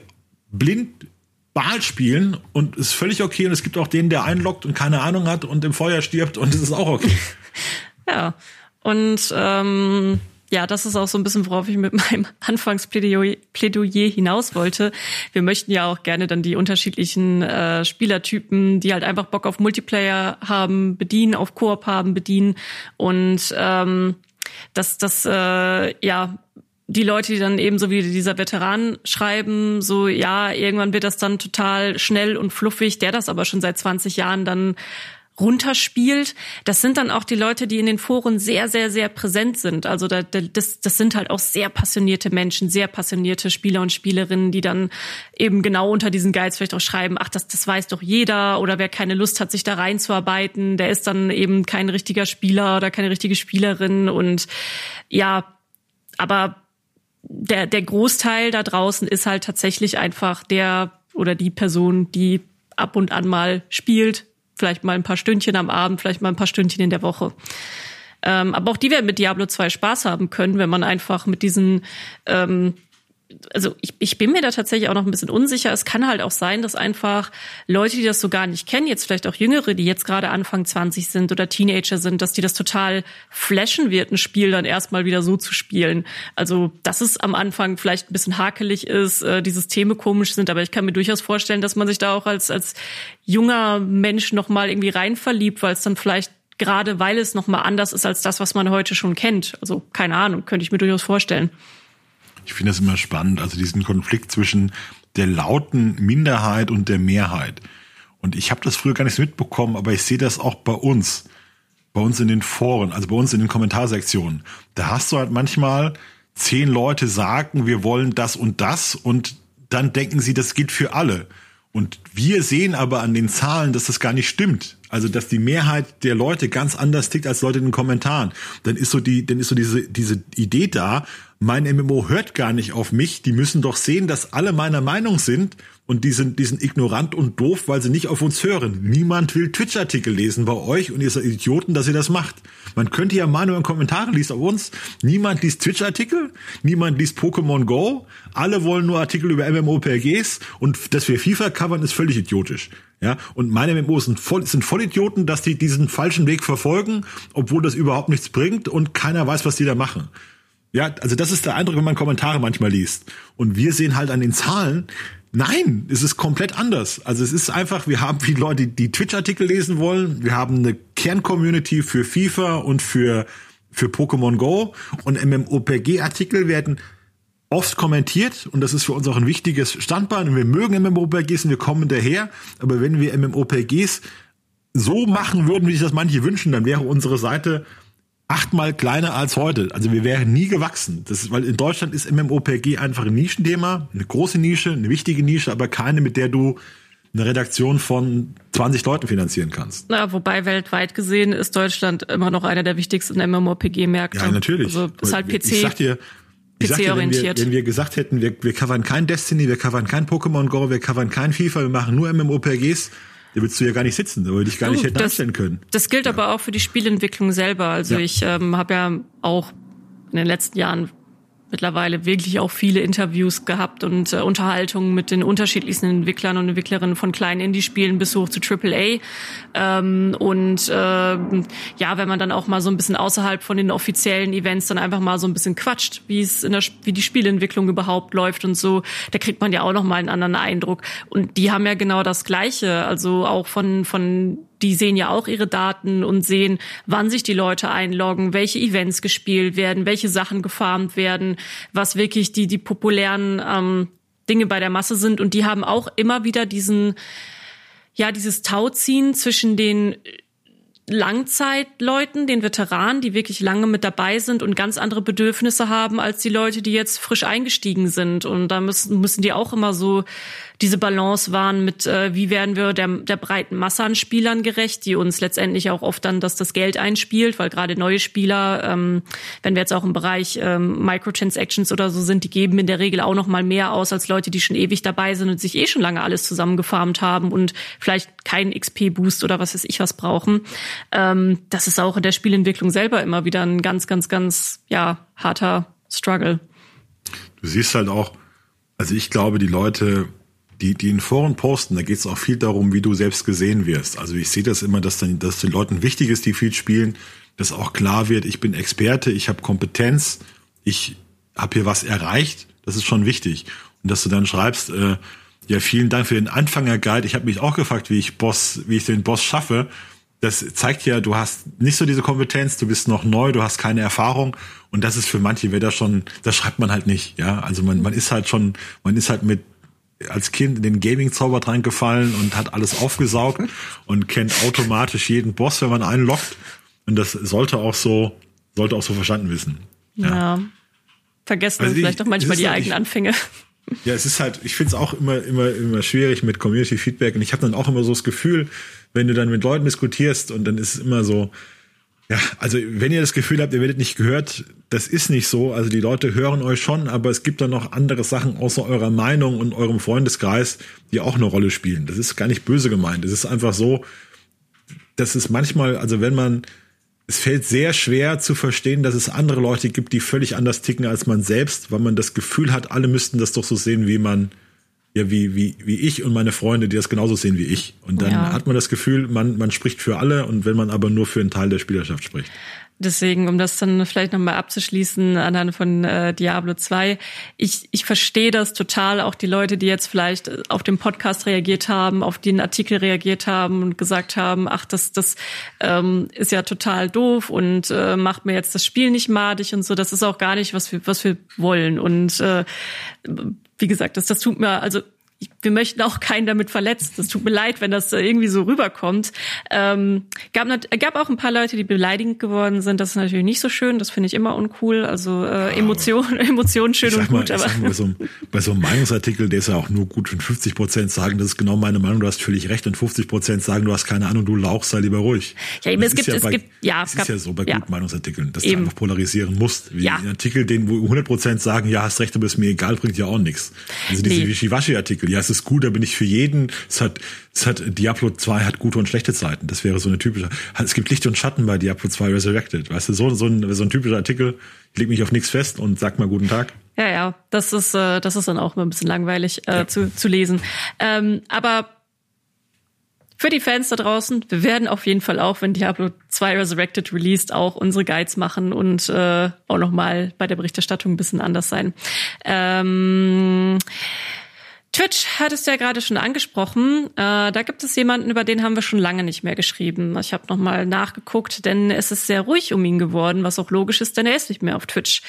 [SPEAKER 2] blind Ball spielen und ist völlig okay. Und es gibt auch den, der einloggt und keine Ahnung hat und im Feuer stirbt und es ist auch okay.
[SPEAKER 1] ja, und ähm, ja, das ist auch so ein bisschen, worauf ich mit meinem Anfangsplädoyer Plädoyer hinaus wollte. Wir möchten ja auch gerne dann die unterschiedlichen äh, Spielertypen, die halt einfach Bock auf Multiplayer haben, bedienen, auf Koop haben, bedienen und ähm, dass das äh, ja die Leute, die dann eben so wie dieser Veteran schreiben, so ja, irgendwann wird das dann total schnell und fluffig, der das aber schon seit 20 Jahren dann runterspielt. Das sind dann auch die Leute, die in den Foren sehr, sehr, sehr präsent sind. Also da, das, das sind halt auch sehr passionierte Menschen, sehr passionierte Spieler und Spielerinnen, die dann eben genau unter diesen Guides vielleicht auch schreiben, ach, das, das weiß doch jeder oder wer keine Lust hat, sich da reinzuarbeiten, der ist dann eben kein richtiger Spieler oder keine richtige Spielerin und ja, aber der, der Großteil da draußen ist halt tatsächlich einfach der oder die Person, die ab und an mal spielt, vielleicht mal ein paar Stündchen am Abend, vielleicht mal ein paar Stündchen in der Woche. Ähm, aber auch die werden mit Diablo 2 Spaß haben können, wenn man einfach mit diesen ähm, also ich, ich bin mir da tatsächlich auch noch ein bisschen unsicher. Es kann halt auch sein, dass einfach Leute, die das so gar nicht kennen, jetzt vielleicht auch Jüngere, die jetzt gerade Anfang 20 sind oder Teenager sind, dass die das total flashen wird, ein Spiel dann erstmal wieder so zu spielen. Also, dass es am Anfang vielleicht ein bisschen hakelig ist, äh, die Systeme komisch sind, aber ich kann mir durchaus vorstellen, dass man sich da auch als, als junger Mensch nochmal irgendwie rein verliebt, weil es dann vielleicht gerade weil es nochmal anders ist als das, was man heute schon kennt. Also, keine Ahnung, könnte ich mir durchaus vorstellen.
[SPEAKER 2] Ich finde das immer spannend, also diesen Konflikt zwischen der lauten Minderheit und der Mehrheit. Und ich habe das früher gar nicht mitbekommen, aber ich sehe das auch bei uns, bei uns in den Foren, also bei uns in den Kommentarsektionen. Da hast du halt manchmal zehn Leute sagen, wir wollen das und das und dann denken sie, das geht für alle. Und wir sehen aber an den Zahlen, dass das gar nicht stimmt. Also, dass die Mehrheit der Leute ganz anders tickt als Leute in den Kommentaren. Dann ist so die, dann ist so diese, diese Idee da, mein MMO hört gar nicht auf mich. Die müssen doch sehen, dass alle meiner Meinung sind und die sind, die sind ignorant und doof, weil sie nicht auf uns hören. Niemand will Twitch-Artikel lesen bei euch und ihr seid Idioten, dass ihr das macht. Man könnte ja Meinung in Kommentaren liest auf uns. Niemand liest Twitch-Artikel, niemand liest Pokémon Go. Alle wollen nur Artikel über MMOPGs und dass wir FIFA covern ist völlig idiotisch. Ja, und meine MMOs sind voll, sind voll Idioten, dass die diesen falschen Weg verfolgen, obwohl das überhaupt nichts bringt und keiner weiß, was die da machen. Ja, also das ist der Eindruck, wenn man Kommentare manchmal liest. Und wir sehen halt an den Zahlen, nein, es ist komplett anders. Also es ist einfach, wir haben viele Leute, die Twitch-Artikel lesen wollen. Wir haben eine Kern-Community für FIFA und für, für Pokémon Go. Und MMOPG-Artikel werden oft kommentiert und das ist für uns auch ein wichtiges Standbein und wir mögen MMOPGs und wir kommen daher, aber wenn wir MMOPGs so machen würden, wie sich das manche wünschen, dann wäre unsere Seite achtmal kleiner als heute. Also wir wären nie gewachsen. Das ist, weil in Deutschland ist MMOPG einfach ein Nischenthema, eine große Nische, eine wichtige Nische, aber keine, mit der du eine Redaktion von 20 Leuten finanzieren kannst.
[SPEAKER 1] Na, wobei weltweit gesehen ist Deutschland immer noch einer der wichtigsten MMOPG-Märkte.
[SPEAKER 2] Ja, natürlich.
[SPEAKER 1] Also ist halt PC.
[SPEAKER 2] Ich sag dir, ich sag dir wenn, wir, wenn wir gesagt hätten, wir, wir covern kein Destiny, wir covern kein Pokémon Go, wir covern kein FIFA, wir machen nur MMOPGs, da willst du ja gar nicht sitzen, da würde ich gar nicht hätten das, können.
[SPEAKER 1] Das gilt
[SPEAKER 2] ja.
[SPEAKER 1] aber auch für die Spielentwicklung selber. Also ja. ich ähm, habe ja auch in den letzten Jahren mittlerweile wirklich auch viele Interviews gehabt und äh, Unterhaltungen mit den unterschiedlichsten Entwicklern und Entwicklerinnen von kleinen Indie-Spielen bis hoch zu AAA. Ähm, und äh, ja, wenn man dann auch mal so ein bisschen außerhalb von den offiziellen Events dann einfach mal so ein bisschen quatscht, wie es in der wie die Spielentwicklung überhaupt läuft und so, da kriegt man ja auch noch mal einen anderen Eindruck. Und die haben ja genau das Gleiche, also auch von von die sehen ja auch ihre Daten und sehen, wann sich die Leute einloggen, welche Events gespielt werden, welche Sachen gefarmt werden, was wirklich die, die populären ähm, Dinge bei der Masse sind. Und die haben auch immer wieder diesen, ja, dieses Tauziehen zwischen den Langzeitleuten, den Veteranen, die wirklich lange mit dabei sind und ganz andere Bedürfnisse haben als die Leute, die jetzt frisch eingestiegen sind. Und da müssen, müssen die auch immer so diese Balance wahren mit, äh, wie werden wir der, der breiten Masse an Spielern gerecht, die uns letztendlich auch oft dann dass das Geld einspielt, weil gerade neue Spieler, ähm, wenn wir jetzt auch im Bereich ähm, Microtransactions oder so sind, die geben in der Regel auch noch mal mehr aus als Leute, die schon ewig dabei sind und sich eh schon lange alles zusammengefarmt haben und vielleicht keinen XP-Boost oder was weiß ich was brauchen. Ähm, das ist auch in der Spielentwicklung selber immer wieder ein ganz, ganz, ganz ja harter Struggle.
[SPEAKER 2] Du siehst halt auch, also ich glaube, die Leute die, die in Foren posten, da geht es auch viel darum, wie du selbst gesehen wirst. Also ich sehe das immer, dass dann, dass den Leuten wichtig ist, die viel spielen, dass auch klar wird, ich bin Experte, ich habe Kompetenz, ich habe hier was erreicht. Das ist schon wichtig. Und dass du dann schreibst, äh, ja, vielen Dank für den Anfänger-Guide. Ich habe mich auch gefragt, wie ich Boss, wie ich den Boss schaffe. Das zeigt ja, du hast nicht so diese Kompetenz, du bist noch neu, du hast keine Erfahrung und das ist für manche wer das schon, das schreibt man halt nicht, ja. Also man, man ist halt schon, man ist halt mit als Kind in den Gaming-Zauber reingefallen und hat alles aufgesaugt und kennt automatisch jeden Boss, wenn man einen lockt. Und das sollte auch so, sollte auch so verstanden wissen.
[SPEAKER 1] Ja. ja. Vergessen also vielleicht auch manchmal die halt, eigenen Anfänge.
[SPEAKER 2] Ja, es ist halt, ich finde es auch immer, immer, immer schwierig mit Community Feedback und ich habe dann auch immer so das Gefühl, wenn du dann mit Leuten diskutierst und dann ist es immer so, ja, also wenn ihr das Gefühl habt, ihr werdet nicht gehört, das ist nicht so. Also die Leute hören euch schon, aber es gibt dann noch andere Sachen außer eurer Meinung und eurem Freundeskreis, die auch eine Rolle spielen. Das ist gar nicht böse gemeint. Es ist einfach so, dass es manchmal, also wenn man, es fällt sehr schwer zu verstehen, dass es andere Leute gibt, die völlig anders ticken als man selbst, weil man das Gefühl hat, alle müssten das doch so sehen, wie man, ja, wie, wie, wie ich und meine Freunde, die das genauso sehen wie ich. Und dann ja. hat man das Gefühl, man, man spricht für alle und wenn man aber nur für einen Teil der Spielerschaft spricht.
[SPEAKER 1] Deswegen, um das dann vielleicht nochmal abzuschließen anhand von äh, Diablo 2, ich, ich verstehe das total, auch die Leute, die jetzt vielleicht auf den Podcast reagiert haben, auf den Artikel reagiert haben und gesagt haben, ach, das, das ähm, ist ja total doof und äh, macht mir jetzt das Spiel nicht madig und so. Das ist auch gar nicht, was wir, was wir wollen. Und äh, wie gesagt, das, das tut mir, also wir möchten auch keinen damit verletzt. Das tut mir leid, wenn das irgendwie so rüberkommt. Ähm, gab, gab auch ein paar Leute, die beleidigend geworden sind. Das ist natürlich nicht so schön. Das finde ich immer uncool. Also äh, Emotionen, Emotionen schön und gut.
[SPEAKER 2] Mal, aber bei, so einem, bei so einem Meinungsartikel, der ist ja auch nur gut, wenn 50 Prozent sagen, das ist genau meine Meinung, du hast völlig recht, und 50 Prozent sagen, du hast keine Ahnung, du lauchst, sei lieber ruhig.
[SPEAKER 1] Ja, eben, es gibt, ja es bei, gibt, ja,
[SPEAKER 2] es ist ja so bei ja. guten Meinungsartikeln, dass eben. du einfach polarisieren musst. Wie ja. ein Artikel, den wo 100 Prozent sagen, ja, hast recht, aber ist mir egal, bringt ja auch nichts. Also diese nee. Wischiwaschi-Artikel, ja, es ist gut, aber nicht für jeden. Es hat, es hat, Diablo 2 hat gute und schlechte Zeiten. Das wäre so eine typische, es gibt Licht und Schatten bei Diablo 2 Resurrected. Weißt du, so, so ein, so ein typischer Artikel. Ich leg mich auf nichts fest und sag mal guten Tag.
[SPEAKER 1] Ja, ja, das ist, äh, das ist dann auch immer ein bisschen langweilig äh, ja. zu, zu lesen. Ähm, aber für die Fans da draußen, wir werden auf jeden Fall auch, wenn Diablo 2 Resurrected released, auch unsere Guides machen und äh, auch nochmal bei der Berichterstattung ein bisschen anders sein. Ähm, Twitch hattest du ja gerade schon angesprochen. Äh, da gibt es jemanden, über den haben wir schon lange nicht mehr geschrieben. Ich habe nochmal nachgeguckt, denn es ist sehr ruhig um ihn geworden, was auch logisch ist, denn er ist nicht mehr auf Twitch.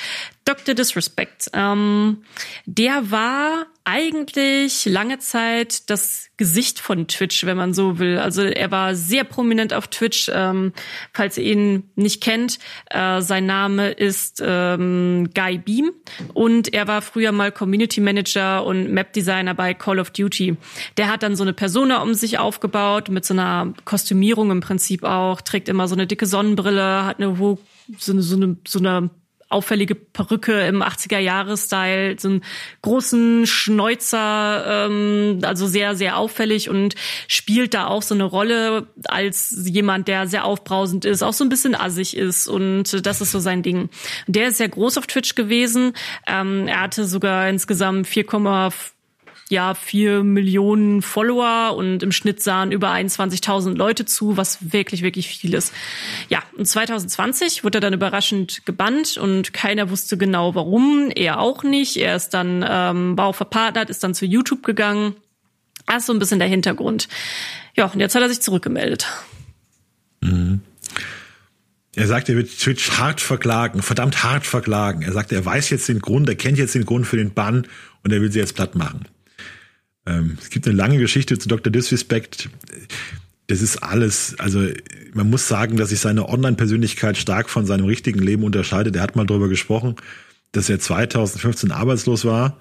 [SPEAKER 1] Dr. Disrespect. Ähm, der war eigentlich lange Zeit das Gesicht von Twitch, wenn man so will. Also er war sehr prominent auf Twitch. Ähm, falls ihr ihn nicht kennt, äh, sein Name ist ähm, Guy Beam und er war früher mal Community Manager und Map Designer bei Call of Duty. Der hat dann so eine Persona um sich aufgebaut mit so einer Kostümierung im Prinzip auch, trägt immer so eine dicke Sonnenbrille, hat eine so eine, so eine, so eine auffällige Perücke im 80er-Jahre-Style, so einen großen Schnäuzer, ähm, also sehr, sehr auffällig und spielt da auch so eine Rolle als jemand, der sehr aufbrausend ist, auch so ein bisschen assig ist und das ist so sein Ding. Der ist sehr groß auf Twitch gewesen. Ähm, er hatte sogar insgesamt 4,5 ja vier Millionen Follower und im Schnitt sahen über 21.000 Leute zu, was wirklich, wirklich viel ist. Ja, und 2020 wurde er dann überraschend gebannt und keiner wusste genau warum, er auch nicht. Er ist dann, ähm, war auch verpartnert, ist dann zu YouTube gegangen. Das ist so ein bisschen der Hintergrund. Ja, und jetzt hat er sich zurückgemeldet.
[SPEAKER 2] Mhm. Er sagt, er wird Twitch hart verklagen, verdammt hart verklagen. Er sagt, er weiß jetzt den Grund, er kennt jetzt den Grund für den Bann und er will sie jetzt platt machen. Ähm, es gibt eine lange Geschichte zu Dr. Disrespect. Das ist alles, also man muss sagen, dass sich seine Online-Persönlichkeit stark von seinem richtigen Leben unterscheidet. Er hat mal darüber gesprochen, dass er 2015 arbeitslos war,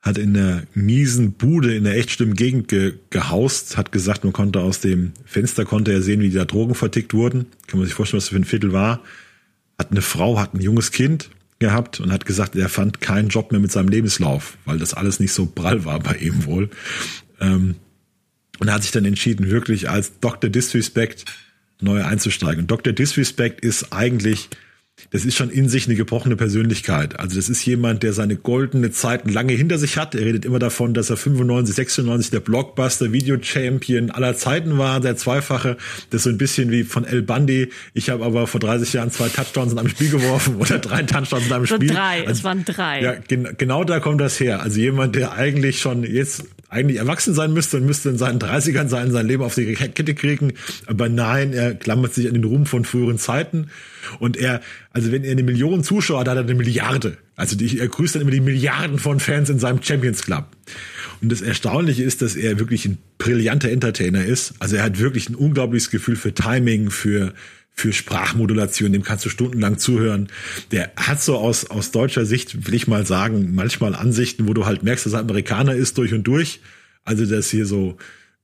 [SPEAKER 2] hat in einer miesen Bude in der echt schlimmen Gegend ge gehaust, hat gesagt, man konnte aus dem Fenster konnte er sehen, wie da Drogen vertickt wurden. Kann man sich vorstellen, was das für ein Viertel war. Hat eine Frau, hat ein junges Kind gehabt und hat gesagt, er fand keinen Job mehr mit seinem Lebenslauf, weil das alles nicht so prall war bei ihm wohl. Ähm, und er hat sich dann entschieden, wirklich als Dr. Disrespect neu einzusteigen. Und Dr. Disrespect ist eigentlich das ist schon in sich eine gebrochene Persönlichkeit. Also das ist jemand, der seine goldene Zeiten lange hinter sich hat. Er redet immer davon, dass er 95, 96 der Blockbuster Video Champion aller Zeiten war, der Zweifache. Das ist so ein bisschen wie von El Bundy. Ich habe aber vor 30 Jahren zwei Touchdowns in einem Spiel geworfen oder drei Touchdowns in einem Spiel.
[SPEAKER 1] Drei,
[SPEAKER 2] also,
[SPEAKER 1] es waren drei.
[SPEAKER 2] Ja, gen genau da kommt das her. Also jemand, der eigentlich schon jetzt eigentlich erwachsen sein müsste und müsste in seinen 30ern sein, sein Leben auf die Kette kriegen. Aber nein, er klammert sich an den Ruhm von früheren Zeiten. Und er, also wenn er eine Million Zuschauer hat, hat er eine Milliarde. Also die, er grüßt dann immer die Milliarden von Fans in seinem Champions Club. Und das Erstaunliche ist, dass er wirklich ein brillanter Entertainer ist. Also er hat wirklich ein unglaubliches Gefühl für Timing, für, für Sprachmodulation, dem kannst du stundenlang zuhören. Der hat so aus, aus deutscher Sicht, will ich mal sagen, manchmal Ansichten, wo du halt merkst, dass er Amerikaner ist durch und durch. Also das hier so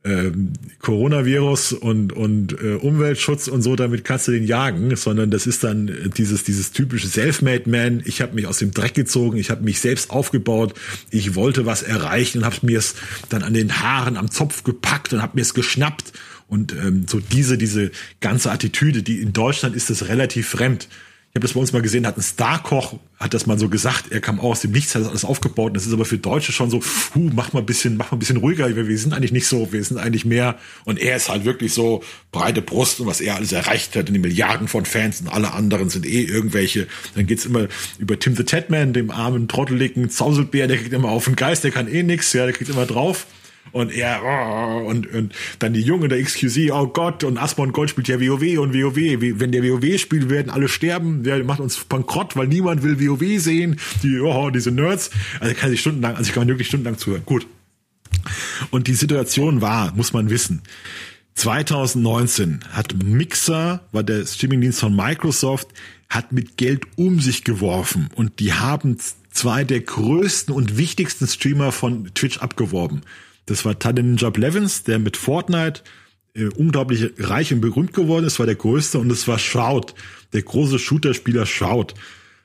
[SPEAKER 2] ähm, Coronavirus und und äh, Umweltschutz und so, damit kannst du den jagen, sondern das ist dann dieses dieses typische Self-made Man. Ich habe mich aus dem Dreck gezogen, ich habe mich selbst aufgebaut, ich wollte was erreichen und habe mir es dann an den Haaren am Zopf gepackt und habe mir es geschnappt und ähm, so diese diese ganze Attitüde, die in Deutschland ist das relativ fremd ich habe das bei uns mal gesehen, hat ein Starkoch, hat das mal so gesagt, er kam auch aus dem Nichts, hat das alles aufgebaut. Und das ist aber für Deutsche schon so, hu, mach mal ein bisschen, mach mal ein bisschen ruhiger. Wir, wir sind eigentlich nicht so, wir sind eigentlich mehr. Und er ist halt wirklich so breite Brust und was er alles erreicht hat und die Milliarden von Fans und alle anderen sind eh irgendwelche. Dann geht's immer über Tim the Tatman, dem armen, trotteligen Zauselbär, der kriegt immer auf den Geist, der kann eh nix, ja, der kriegt immer drauf. Und er, oh, und, und dann die Junge der XQC, oh Gott, und Asmon Gold spielt ja WoW und WoW. Wenn der WoW spielt, werden alle sterben. Der macht uns bankrott, weil niemand will WoW sehen. Die, oh, diese Nerds. Also kann sich stundenlang, also ich kann wirklich stundenlang zuhören. Gut. Und die Situation war, muss man wissen, 2019 hat Mixer, war der Streamingdienst von Microsoft, hat mit Geld um sich geworfen und die haben zwei der größten und wichtigsten Streamer von Twitch abgeworben. Das war Tadinja Blevins, der mit Fortnite äh, unglaublich reich und berühmt geworden ist, war der größte und es war Shroud, der große Shooter-Spieler Shroud.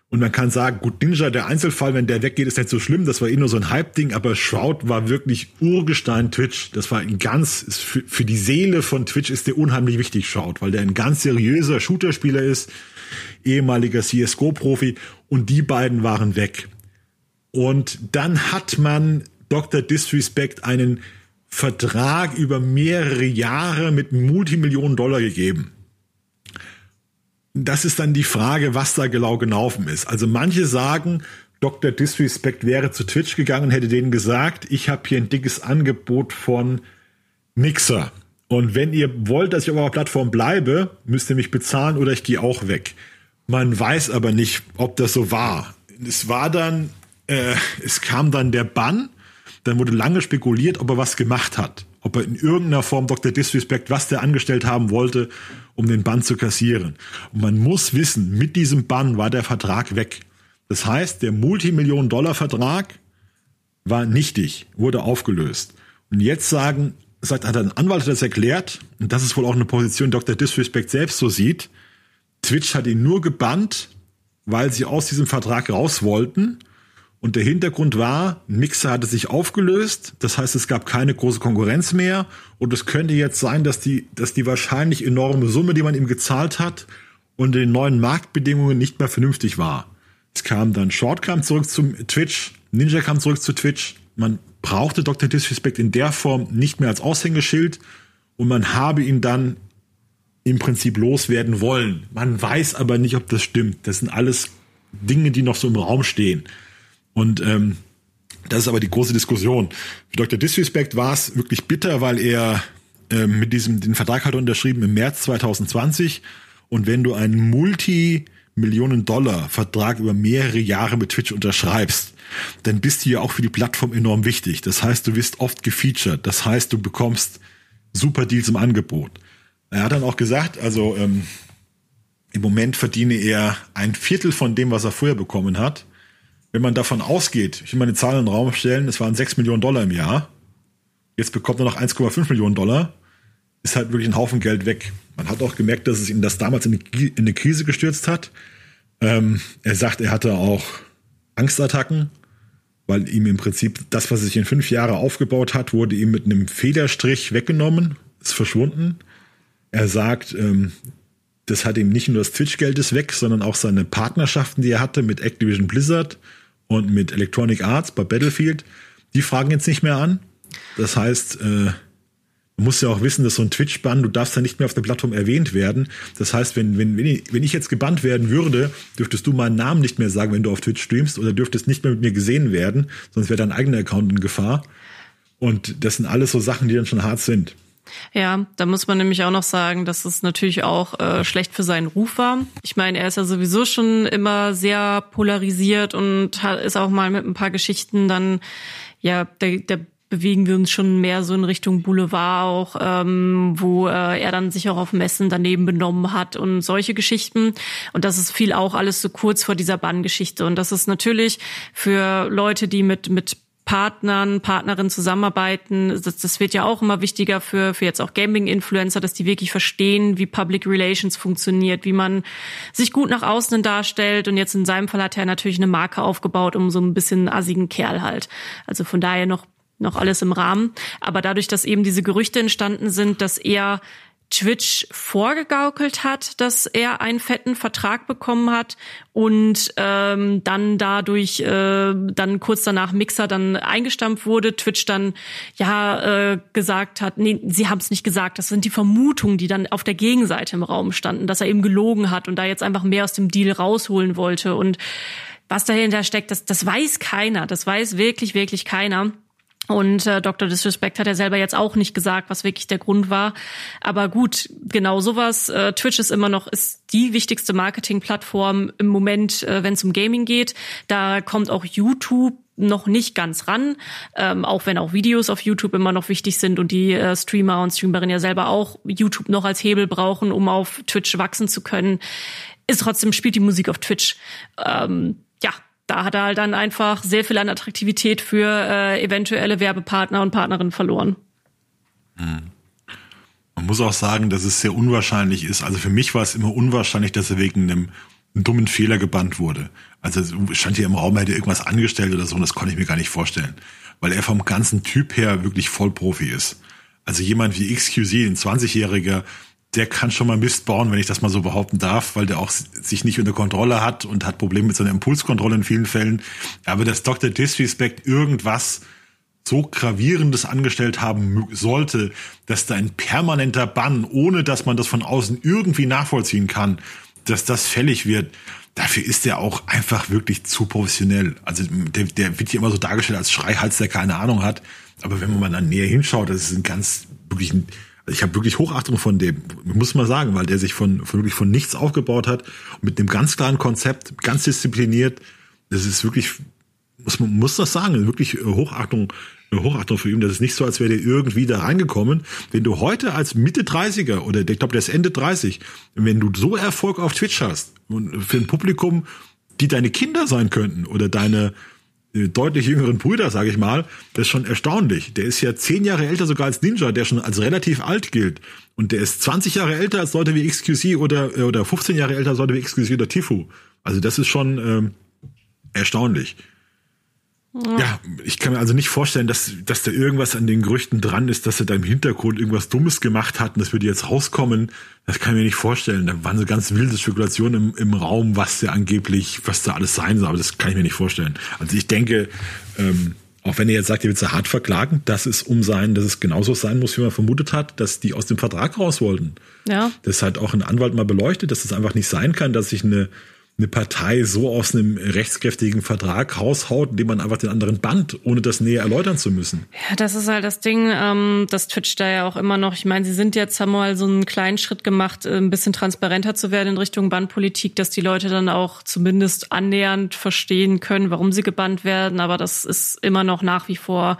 [SPEAKER 2] Und man kann sagen, gut, Ninja, der Einzelfall, wenn der weggeht, ist nicht so schlimm. Das war eh nur so ein Hype-Ding, aber Shroud war wirklich Urgestein Twitch. Das war ein ganz, für, für die Seele von Twitch ist der unheimlich wichtig, Shroud, weil der ein ganz seriöser Shooter-Spieler ist, ehemaliger CSGO-Profi und die beiden waren weg. Und dann hat man Dr. Disrespect einen Vertrag über mehrere Jahre mit Multimillionen Dollar gegeben. Das ist dann die Frage, was da genau gelaufen ist. Also manche sagen, Dr. Disrespect wäre zu Twitch gegangen und hätte denen gesagt, ich habe hier ein dickes Angebot von Mixer. Und wenn ihr wollt, dass ich auf eurer Plattform bleibe, müsst ihr mich bezahlen oder ich gehe auch weg. Man weiß aber nicht, ob das so war. Es war dann, äh, es kam dann der Bann dann wurde lange spekuliert, ob er was gemacht hat. Ob er in irgendeiner Form Dr. Disrespect, was der angestellt haben wollte, um den Bann zu kassieren. Und man muss wissen, mit diesem Bann war der Vertrag weg. Das heißt, der Multimillionen-Dollar-Vertrag war nichtig, wurde aufgelöst. Und jetzt sagen, sagt, hat ein Anwalt das erklärt, und das ist wohl auch eine Position, die Dr. Disrespect selbst so sieht. Twitch hat ihn nur gebannt, weil sie aus diesem Vertrag raus wollten und der Hintergrund war, Mixer hatte sich aufgelöst, das heißt, es gab keine große Konkurrenz mehr. Und es könnte jetzt sein, dass die, dass die wahrscheinlich enorme Summe, die man ihm gezahlt hat, unter den neuen Marktbedingungen nicht mehr vernünftig war. Es kam dann Short kam zurück zum Twitch, Ninja kam zurück zu Twitch. Man brauchte Dr. Disrespect in der Form nicht mehr als Aushängeschild und man habe ihn dann im Prinzip loswerden wollen. Man weiß aber nicht, ob das stimmt. Das sind alles Dinge, die noch so im Raum stehen. Und ähm, das ist aber die große Diskussion. Für Dr. Disrespect war es wirklich bitter, weil er äh, mit diesem, den Vertrag hat er unterschrieben im März 2020. Und wenn du einen Multi-Millionen-Dollar-Vertrag über mehrere Jahre mit Twitch unterschreibst, dann bist du ja auch für die Plattform enorm wichtig. Das heißt, du wirst oft gefeatured. Das heißt, du bekommst super Deals im Angebot. Er hat dann auch gesagt, also ähm, im Moment verdiene er ein Viertel von dem, was er vorher bekommen hat. Wenn man davon ausgeht, ich will mal eine Zahl in den Raum stellen, es waren 6 Millionen Dollar im Jahr. Jetzt bekommt er noch 1,5 Millionen Dollar. Ist halt wirklich ein Haufen Geld weg. Man hat auch gemerkt, dass es ihn das damals in eine Krise gestürzt hat. Ähm, er sagt, er hatte auch Angstattacken, weil ihm im Prinzip das, was sich in fünf Jahre aufgebaut hat, wurde ihm mit einem Federstrich weggenommen, ist verschwunden. Er sagt, ähm, das hat ihm nicht nur das Twitch-Geld ist weg, sondern auch seine Partnerschaften, die er hatte mit Activision Blizzard und mit Electronic Arts bei Battlefield, die fragen jetzt nicht mehr an. Das heißt, äh, Du musst ja auch wissen, dass so ein Twitch-Bann, du darfst ja nicht mehr auf der Plattform erwähnt werden. Das heißt, wenn, wenn, wenn ich jetzt gebannt werden würde, dürftest du meinen Namen nicht mehr sagen, wenn du auf Twitch streamst oder dürftest nicht mehr mit mir gesehen werden, sonst wäre dein eigener Account in Gefahr. Und das sind alles so Sachen, die dann schon hart sind.
[SPEAKER 1] Ja, da muss man nämlich auch noch sagen, dass es natürlich auch äh, schlecht für seinen Ruf war. Ich meine, er ist ja sowieso schon immer sehr polarisiert und ist auch mal mit ein paar Geschichten dann, ja, der, der bewegen wir uns schon mehr so in Richtung Boulevard auch, ähm, wo äh, er dann sich auch auf Messen daneben benommen hat und solche Geschichten. Und das ist viel auch alles so kurz vor dieser Banngeschichte. Und das ist natürlich für Leute, die mit mit Partnern, Partnerinnen zusammenarbeiten. Das, das wird ja auch immer wichtiger für, für jetzt auch Gaming-Influencer, dass die wirklich verstehen, wie Public Relations funktioniert, wie man sich gut nach außen darstellt. Und jetzt in seinem Fall hat er natürlich eine Marke aufgebaut, um so ein bisschen assigen Kerl halt. Also von daher noch noch alles im Rahmen. Aber dadurch, dass eben diese Gerüchte entstanden sind, dass er Twitch vorgegaukelt hat, dass er einen fetten Vertrag bekommen hat und ähm, dann dadurch äh, dann kurz danach Mixer dann eingestampft wurde, Twitch dann ja äh, gesagt hat, nee, sie haben es nicht gesagt, das sind die Vermutungen, die dann auf der Gegenseite im Raum standen, dass er eben gelogen hat und da jetzt einfach mehr aus dem Deal rausholen wollte und was dahinter steckt, das, das weiß keiner, das weiß wirklich, wirklich keiner. Und äh, Dr. Disrespect hat er selber jetzt auch nicht gesagt, was wirklich der Grund war. Aber gut, genau sowas. Äh, Twitch ist immer noch ist die wichtigste Marketingplattform im Moment, äh, wenn es um Gaming geht. Da kommt auch YouTube noch nicht ganz ran, ähm, auch wenn auch Videos auf YouTube immer noch wichtig sind und die äh, Streamer und Streamerinnen ja selber auch YouTube noch als Hebel brauchen, um auf Twitch wachsen zu können. Ist trotzdem spielt die Musik auf Twitch. Ähm, da hat er halt dann einfach sehr viel an Attraktivität für äh, eventuelle Werbepartner und Partnerinnen verloren.
[SPEAKER 2] Hm. Man muss auch sagen, dass es sehr unwahrscheinlich ist. Also für mich war es immer unwahrscheinlich, dass er wegen einem, einem dummen Fehler gebannt wurde. Also stand hier im Raum, er hätte irgendwas angestellt oder so, und das konnte ich mir gar nicht vorstellen. Weil er vom ganzen Typ her wirklich Vollprofi ist. Also jemand wie XQC, ein 20-Jähriger, der kann schon mal Mist bauen, wenn ich das mal so behaupten darf, weil der auch sich nicht unter Kontrolle hat und hat Probleme mit seiner Impulskontrolle in vielen Fällen. Aber dass Dr. Disrespect irgendwas so gravierendes angestellt haben sollte, dass da ein permanenter Bann, ohne dass man das von außen irgendwie nachvollziehen kann, dass das fällig wird, dafür ist er auch einfach wirklich zu professionell. Also der, der wird hier immer so dargestellt als Schreihals, der keine Ahnung hat. Aber wenn man mal dann näher hinschaut, das ist ein ganz wirklich ein ich habe wirklich Hochachtung von dem, muss man sagen, weil der sich von, von wirklich von nichts aufgebaut hat mit einem ganz klaren Konzept, ganz diszipliniert. Das ist wirklich, muss man muss das sagen, wirklich Hochachtung, Hochachtung für ihn. Das ist nicht so, als wäre der irgendwie da reingekommen. Wenn du heute als Mitte 30er oder ich glaube, der ist Ende 30, wenn du so Erfolg auf Twitch hast und für ein Publikum, die deine Kinder sein könnten oder deine äh, deutlich jüngeren Brüder, sage ich mal, das ist schon erstaunlich. Der ist ja zehn Jahre älter sogar als Ninja, der schon als relativ alt gilt. Und der ist 20 Jahre älter als Leute wie XQC oder, äh, oder 15 Jahre älter als Leute wie XQC oder Tifu. Also das ist schon ähm, erstaunlich. Ja. ich kann mir also nicht vorstellen, dass, dass da irgendwas an den Gerüchten dran ist, dass er da im Hintergrund irgendwas Dummes gemacht hat und das würde jetzt rauskommen. Das kann ich mir nicht vorstellen. Da waren so ganz wilde Spekulationen im, im Raum, was der angeblich, was da alles sein soll, aber das kann ich mir nicht vorstellen. Also ich denke, ähm, auch wenn er jetzt sagt, er wird sie hart verklagen, dass es um sein, dass es genauso sein muss, wie man vermutet hat, dass die aus dem Vertrag raus wollten. Ja. Das hat auch ein Anwalt mal beleuchtet, dass es einfach nicht sein kann, dass sich eine eine Partei so aus einem rechtskräftigen Vertrag raushaut, indem man einfach den anderen band, ohne das näher erläutern zu müssen.
[SPEAKER 1] Ja, das ist halt das Ding, ähm, das Twitch da ja auch immer noch. Ich meine, sie sind jetzt, haben mal so einen kleinen Schritt gemacht, äh, ein bisschen transparenter zu werden in Richtung Bandpolitik, dass die Leute dann auch zumindest annähernd verstehen können, warum sie gebannt werden. Aber das ist immer noch nach wie vor,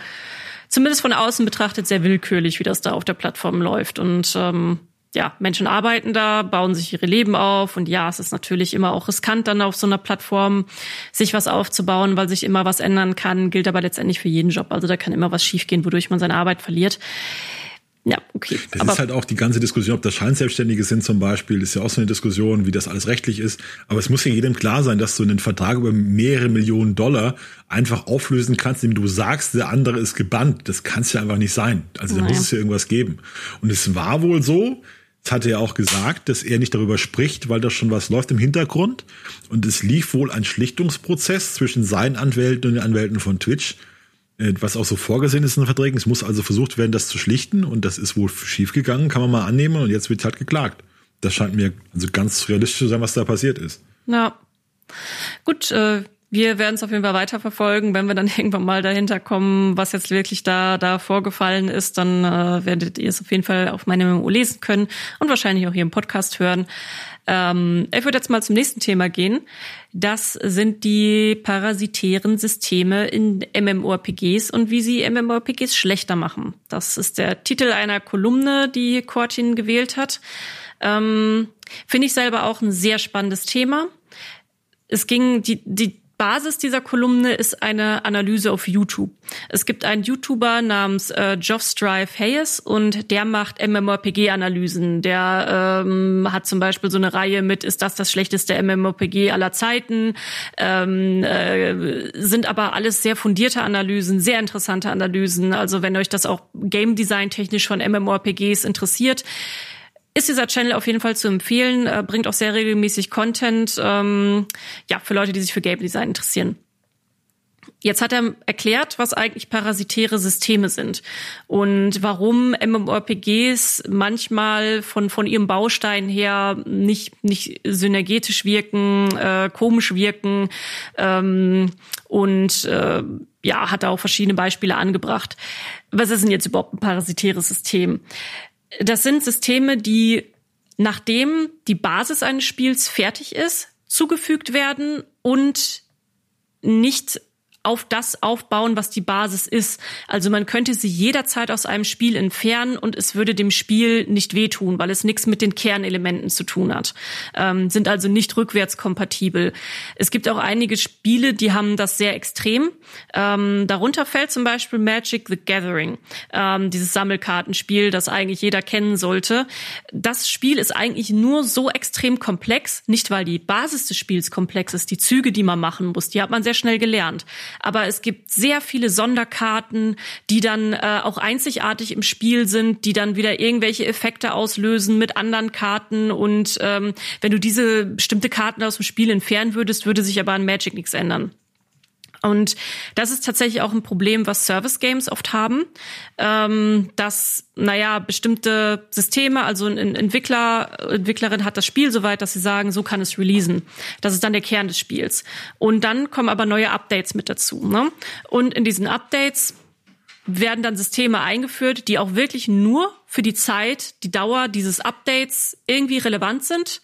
[SPEAKER 1] zumindest von außen betrachtet, sehr willkürlich, wie das da auf der Plattform läuft. Und ähm, ja, Menschen arbeiten da, bauen sich ihre Leben auf und ja, es ist natürlich immer auch riskant, dann auf so einer Plattform sich was aufzubauen, weil sich immer was ändern kann, gilt aber letztendlich für jeden Job. Also da kann immer was schiefgehen, wodurch man seine Arbeit verliert. Ja, okay.
[SPEAKER 2] Das aber ist halt auch die ganze Diskussion, ob das Scheinselbstständige sind zum Beispiel, ist ja auch so eine Diskussion, wie das alles rechtlich ist. Aber es muss ja jedem klar sein, dass du einen Vertrag über mehrere Millionen Dollar einfach auflösen kannst, indem du sagst, der andere ist gebannt. Das kann es ja einfach nicht sein. Also da muss es ja irgendwas geben. Und es war wohl so, das hat er auch gesagt, dass er nicht darüber spricht, weil da schon was läuft im Hintergrund. Und es lief wohl ein Schlichtungsprozess zwischen seinen Anwälten und den Anwälten von Twitch, äh, was auch so vorgesehen ist in den Verträgen. Es muss also versucht werden, das zu schlichten. Und das ist wohl schiefgegangen, kann man mal annehmen. Und jetzt wird halt geklagt. Das scheint mir also ganz realistisch zu sein, was da passiert ist.
[SPEAKER 1] Ja. Gut, äh, wir werden es auf jeden Fall weiterverfolgen. Wenn wir dann irgendwann mal dahinter kommen, was jetzt wirklich da, da vorgefallen ist, dann äh, werdet ihr es auf jeden Fall auf meinem MMO lesen können und wahrscheinlich auch hier im Podcast hören. Ähm, ich würde jetzt mal zum nächsten Thema gehen. Das sind die parasitären Systeme in MMORPGs und wie sie MMORPGs schlechter machen. Das ist der Titel einer Kolumne, die Cortin gewählt hat. Ähm, Finde ich selber auch ein sehr spannendes Thema. Es ging, die, die Basis dieser Kolumne ist eine Analyse auf YouTube. Es gibt einen YouTuber namens äh, Geoff Strive Hayes und der macht MMORPG-Analysen. Der ähm, hat zum Beispiel so eine Reihe mit Ist das das schlechteste MMORPG aller Zeiten? Ähm, äh, sind aber alles sehr fundierte Analysen, sehr interessante Analysen. Also wenn euch das auch Game Design technisch von MMORPGs interessiert, ist dieser Channel auf jeden Fall zu empfehlen, äh, bringt auch sehr regelmäßig Content, ähm, ja, für Leute, die sich für Game Design interessieren. Jetzt hat er erklärt, was eigentlich parasitäre Systeme sind und warum MMORPGs manchmal von, von ihrem Baustein her nicht, nicht synergetisch wirken, äh, komisch wirken ähm, und äh, ja, hat er auch verschiedene Beispiele angebracht. Was ist denn jetzt überhaupt ein parasitäres System? Das sind Systeme, die nachdem die Basis eines Spiels fertig ist, zugefügt werden und nicht auf das aufbauen, was die Basis ist. Also man könnte sie jederzeit aus einem Spiel entfernen und es würde dem Spiel nicht wehtun, weil es nichts mit den Kernelementen zu tun hat. Ähm, sind also nicht rückwärtskompatibel. Es gibt auch einige Spiele, die haben das sehr extrem. Ähm, darunter fällt zum Beispiel Magic the Gathering, ähm, dieses Sammelkartenspiel, das eigentlich jeder kennen sollte. Das Spiel ist eigentlich nur so extrem komplex, nicht weil die Basis des Spiels komplex ist, die Züge, die man machen muss, die hat man sehr schnell gelernt aber es gibt sehr viele Sonderkarten, die dann äh, auch einzigartig im Spiel sind, die dann wieder irgendwelche Effekte auslösen mit anderen Karten und ähm, wenn du diese bestimmte Karten aus dem Spiel entfernen würdest, würde sich aber an Magic nichts ändern. Und das ist tatsächlich auch ein Problem, was Service Games oft haben, ähm, dass, naja, bestimmte Systeme, also ein Entwickler, Entwicklerin hat das Spiel so weit, dass sie sagen, so kann es releasen. Das ist dann der Kern des Spiels. Und dann kommen aber neue Updates mit dazu. Ne? Und in diesen Updates werden dann Systeme eingeführt, die auch wirklich nur für die Zeit, die Dauer dieses Updates irgendwie relevant sind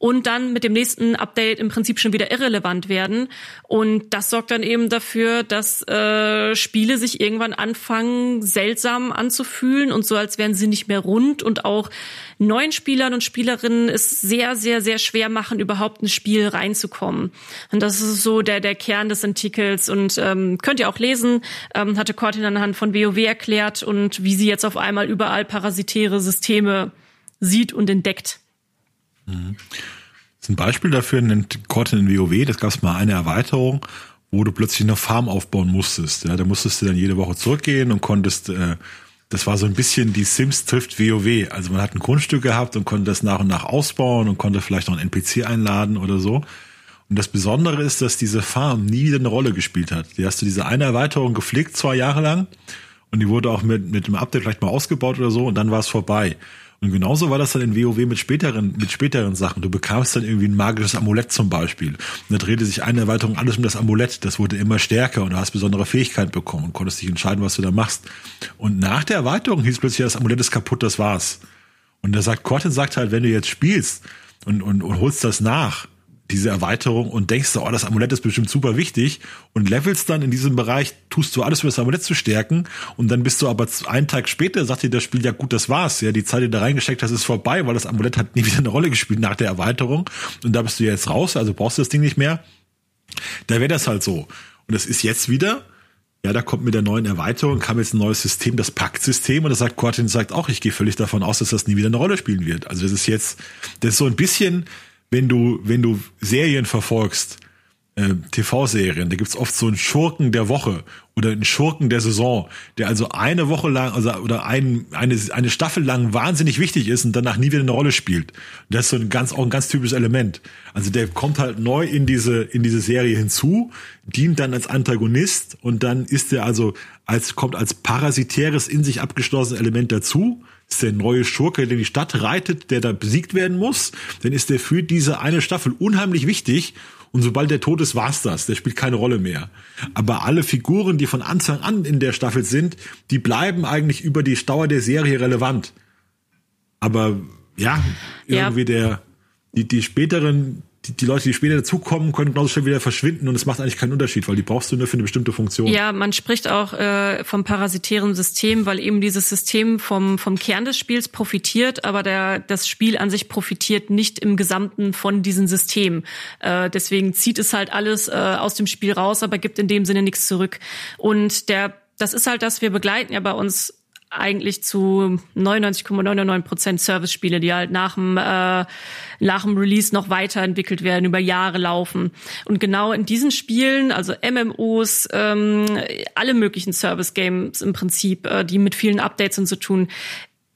[SPEAKER 1] und dann mit dem nächsten Update im Prinzip schon wieder irrelevant werden. Und das sorgt dann eben dafür, dass äh, Spiele sich irgendwann anfangen, seltsam anzufühlen und so, als wären sie nicht mehr rund und auch neuen Spielern und Spielerinnen es sehr, sehr, sehr schwer machen, überhaupt ein Spiel reinzukommen. Und das ist so der, der Kern des Artikels und ähm, könnt ihr auch lesen, ähm, hatte Cortin anhand von WoW erklärt und wie sie jetzt auf einmal überall parasitäre Systeme sieht und entdeckt.
[SPEAKER 2] Mhm. Ein Beispiel dafür nennt Cortin in WoW, das gab es mal eine Erweiterung, wo du plötzlich eine Farm aufbauen musstest. Ja, da musstest du dann jede Woche zurückgehen und konntest, äh, das war so ein bisschen die Sims trifft WoW. Also man hat ein Grundstück gehabt und konnte das nach und nach ausbauen und konnte vielleicht noch einen NPC einladen oder so. Und das Besondere ist, dass diese Farm nie wieder eine Rolle gespielt hat. Die hast du diese eine Erweiterung gepflegt, zwei Jahre lang. Und die wurde auch mit, mit einem Update vielleicht mal ausgebaut oder so und dann war es vorbei. Und genauso war das dann in WoW mit späteren, mit späteren Sachen. Du bekamst dann irgendwie ein magisches Amulett zum Beispiel. Und da drehte sich eine Erweiterung alles um das Amulett. Das wurde immer stärker und du hast besondere Fähigkeiten bekommen und konntest dich entscheiden, was du da machst. Und nach der Erweiterung hieß plötzlich, das Amulett ist kaputt, das war's. Und da sagt Cortin sagt halt, wenn du jetzt spielst und, und, und holst das nach, diese Erweiterung und denkst du, oh, das Amulett ist bestimmt super wichtig und levelst dann in diesem Bereich, tust du alles, um das Amulett zu stärken und dann bist du aber einen Tag später, sagt dir das Spiel, ja gut, das war's, ja, die Zeit, die da reingesteckt hast, ist vorbei, weil das Amulett hat nie wieder eine Rolle gespielt nach der Erweiterung und da bist du jetzt raus, also brauchst du das Ding nicht mehr. Da wäre das halt so. Und das ist jetzt wieder, ja, da kommt mit der neuen Erweiterung, kam jetzt ein neues System, das Pakt-System, und das sagt Cortin sagt auch, ich gehe völlig davon aus, dass das nie wieder eine Rolle spielen wird. Also das ist jetzt, das ist so ein bisschen, wenn du, wenn du Serien verfolgst, äh, TV-Serien, da gibt's oft so einen Schurken der Woche oder einen Schurken der Saison, der also eine Woche lang also oder ein, eine, eine Staffel lang wahnsinnig wichtig ist und danach nie wieder eine Rolle spielt. Und das ist so ein ganz auch ein ganz typisches Element. Also der kommt halt neu in diese in diese Serie hinzu, dient dann als Antagonist und dann ist er also als kommt als parasitäres in sich abgeschlossenes Element dazu ist der neue Schurke, der die Stadt reitet, der da besiegt werden muss, dann ist der für diese eine Staffel unheimlich wichtig. Und sobald der tot ist, war's das. Der spielt keine Rolle mehr. Aber alle Figuren, die von Anfang an in der Staffel sind, die bleiben eigentlich über die Dauer der Serie relevant. Aber ja, irgendwie ja. der, die, die späteren, die, die Leute, die später dazukommen, können genauso schnell wieder verschwinden und es macht eigentlich keinen Unterschied, weil die brauchst du nur für eine bestimmte Funktion.
[SPEAKER 1] Ja, man spricht auch äh, vom parasitären System, weil eben dieses System vom, vom Kern des Spiels profitiert, aber der, das Spiel an sich profitiert nicht im Gesamten von diesem System. Äh, deswegen zieht es halt alles äh, aus dem Spiel raus, aber gibt in dem Sinne nichts zurück. Und der das ist halt das, wir begleiten ja bei uns eigentlich zu 99,99 Prozent Service-Spiele, die halt nach dem, äh, nach dem Release noch weiterentwickelt werden, über Jahre laufen. Und genau in diesen Spielen, also MMOs, ähm, alle möglichen Service-Games im Prinzip, äh, die mit vielen Updates und so tun,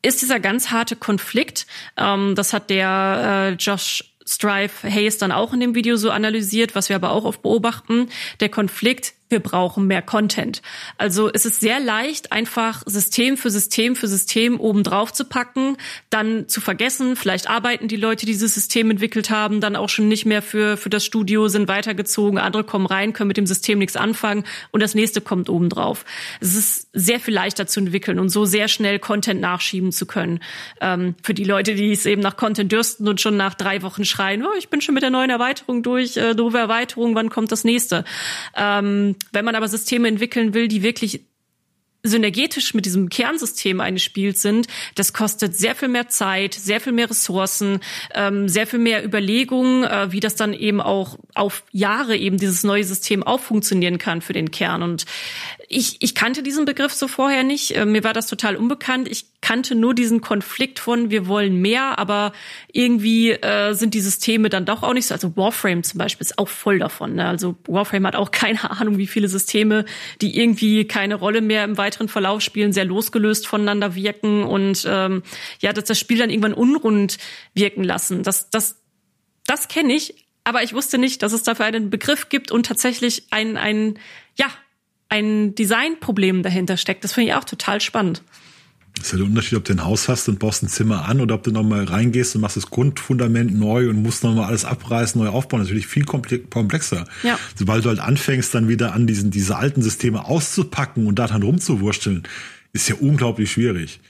[SPEAKER 1] ist dieser ganz harte Konflikt. Ähm, das hat der äh, Josh Strife Hayes dann auch in dem Video so analysiert, was wir aber auch oft beobachten. Der Konflikt wir brauchen mehr Content. Also es ist sehr leicht, einfach System für System für System oben drauf zu packen, dann zu vergessen. Vielleicht arbeiten die Leute, die dieses System entwickelt haben, dann auch schon nicht mehr für, für das Studio, sind weitergezogen, andere kommen rein, können mit dem System nichts anfangen und das nächste kommt oben drauf. Es ist sehr viel leichter zu entwickeln und so sehr schnell Content nachschieben zu können. Ähm, für die Leute, die es eben nach Content dürsten und schon nach drei Wochen schreien, oh, ich bin schon mit der neuen Erweiterung durch, äh, doofe Erweiterung, wann kommt das nächste? Ähm, wenn man aber Systeme entwickeln will, die wirklich synergetisch mit diesem Kernsystem eines Spiels sind, das kostet sehr viel mehr Zeit, sehr viel mehr Ressourcen, ähm, sehr viel mehr Überlegungen, äh, wie das dann eben auch auf Jahre eben dieses neue System auch funktionieren kann für den Kern. Und ich, ich kannte diesen Begriff so vorher nicht. Äh, mir war das total unbekannt. Ich kannte nur diesen Konflikt von wir wollen mehr, aber irgendwie äh, sind die Systeme dann doch auch nicht so. Also Warframe zum Beispiel ist auch voll davon. Ne? Also Warframe hat auch keine Ahnung, wie viele Systeme, die irgendwie keine Rolle mehr im weiteren Verlauf spielen, sehr losgelöst voneinander wirken und ähm, ja, dass das Spiel dann irgendwann unrund wirken lassen. Das, das, das kenne ich, aber ich wusste nicht, dass es dafür einen Begriff gibt und tatsächlich ein, ein, ja, ein Designproblem dahinter steckt. Das finde ich auch total spannend.
[SPEAKER 2] Das ist ja der Unterschied, ob du ein Haus hast und baust ein Zimmer an oder ob du nochmal reingehst und machst das Grundfundament neu und musst nochmal alles abreißen, neu aufbauen. Das ist natürlich viel komplexer. Ja. Sobald du halt anfängst, dann wieder an diesen, diese alten Systeme auszupacken und da dann rumzuwursteln, ist ja unglaublich schwierig.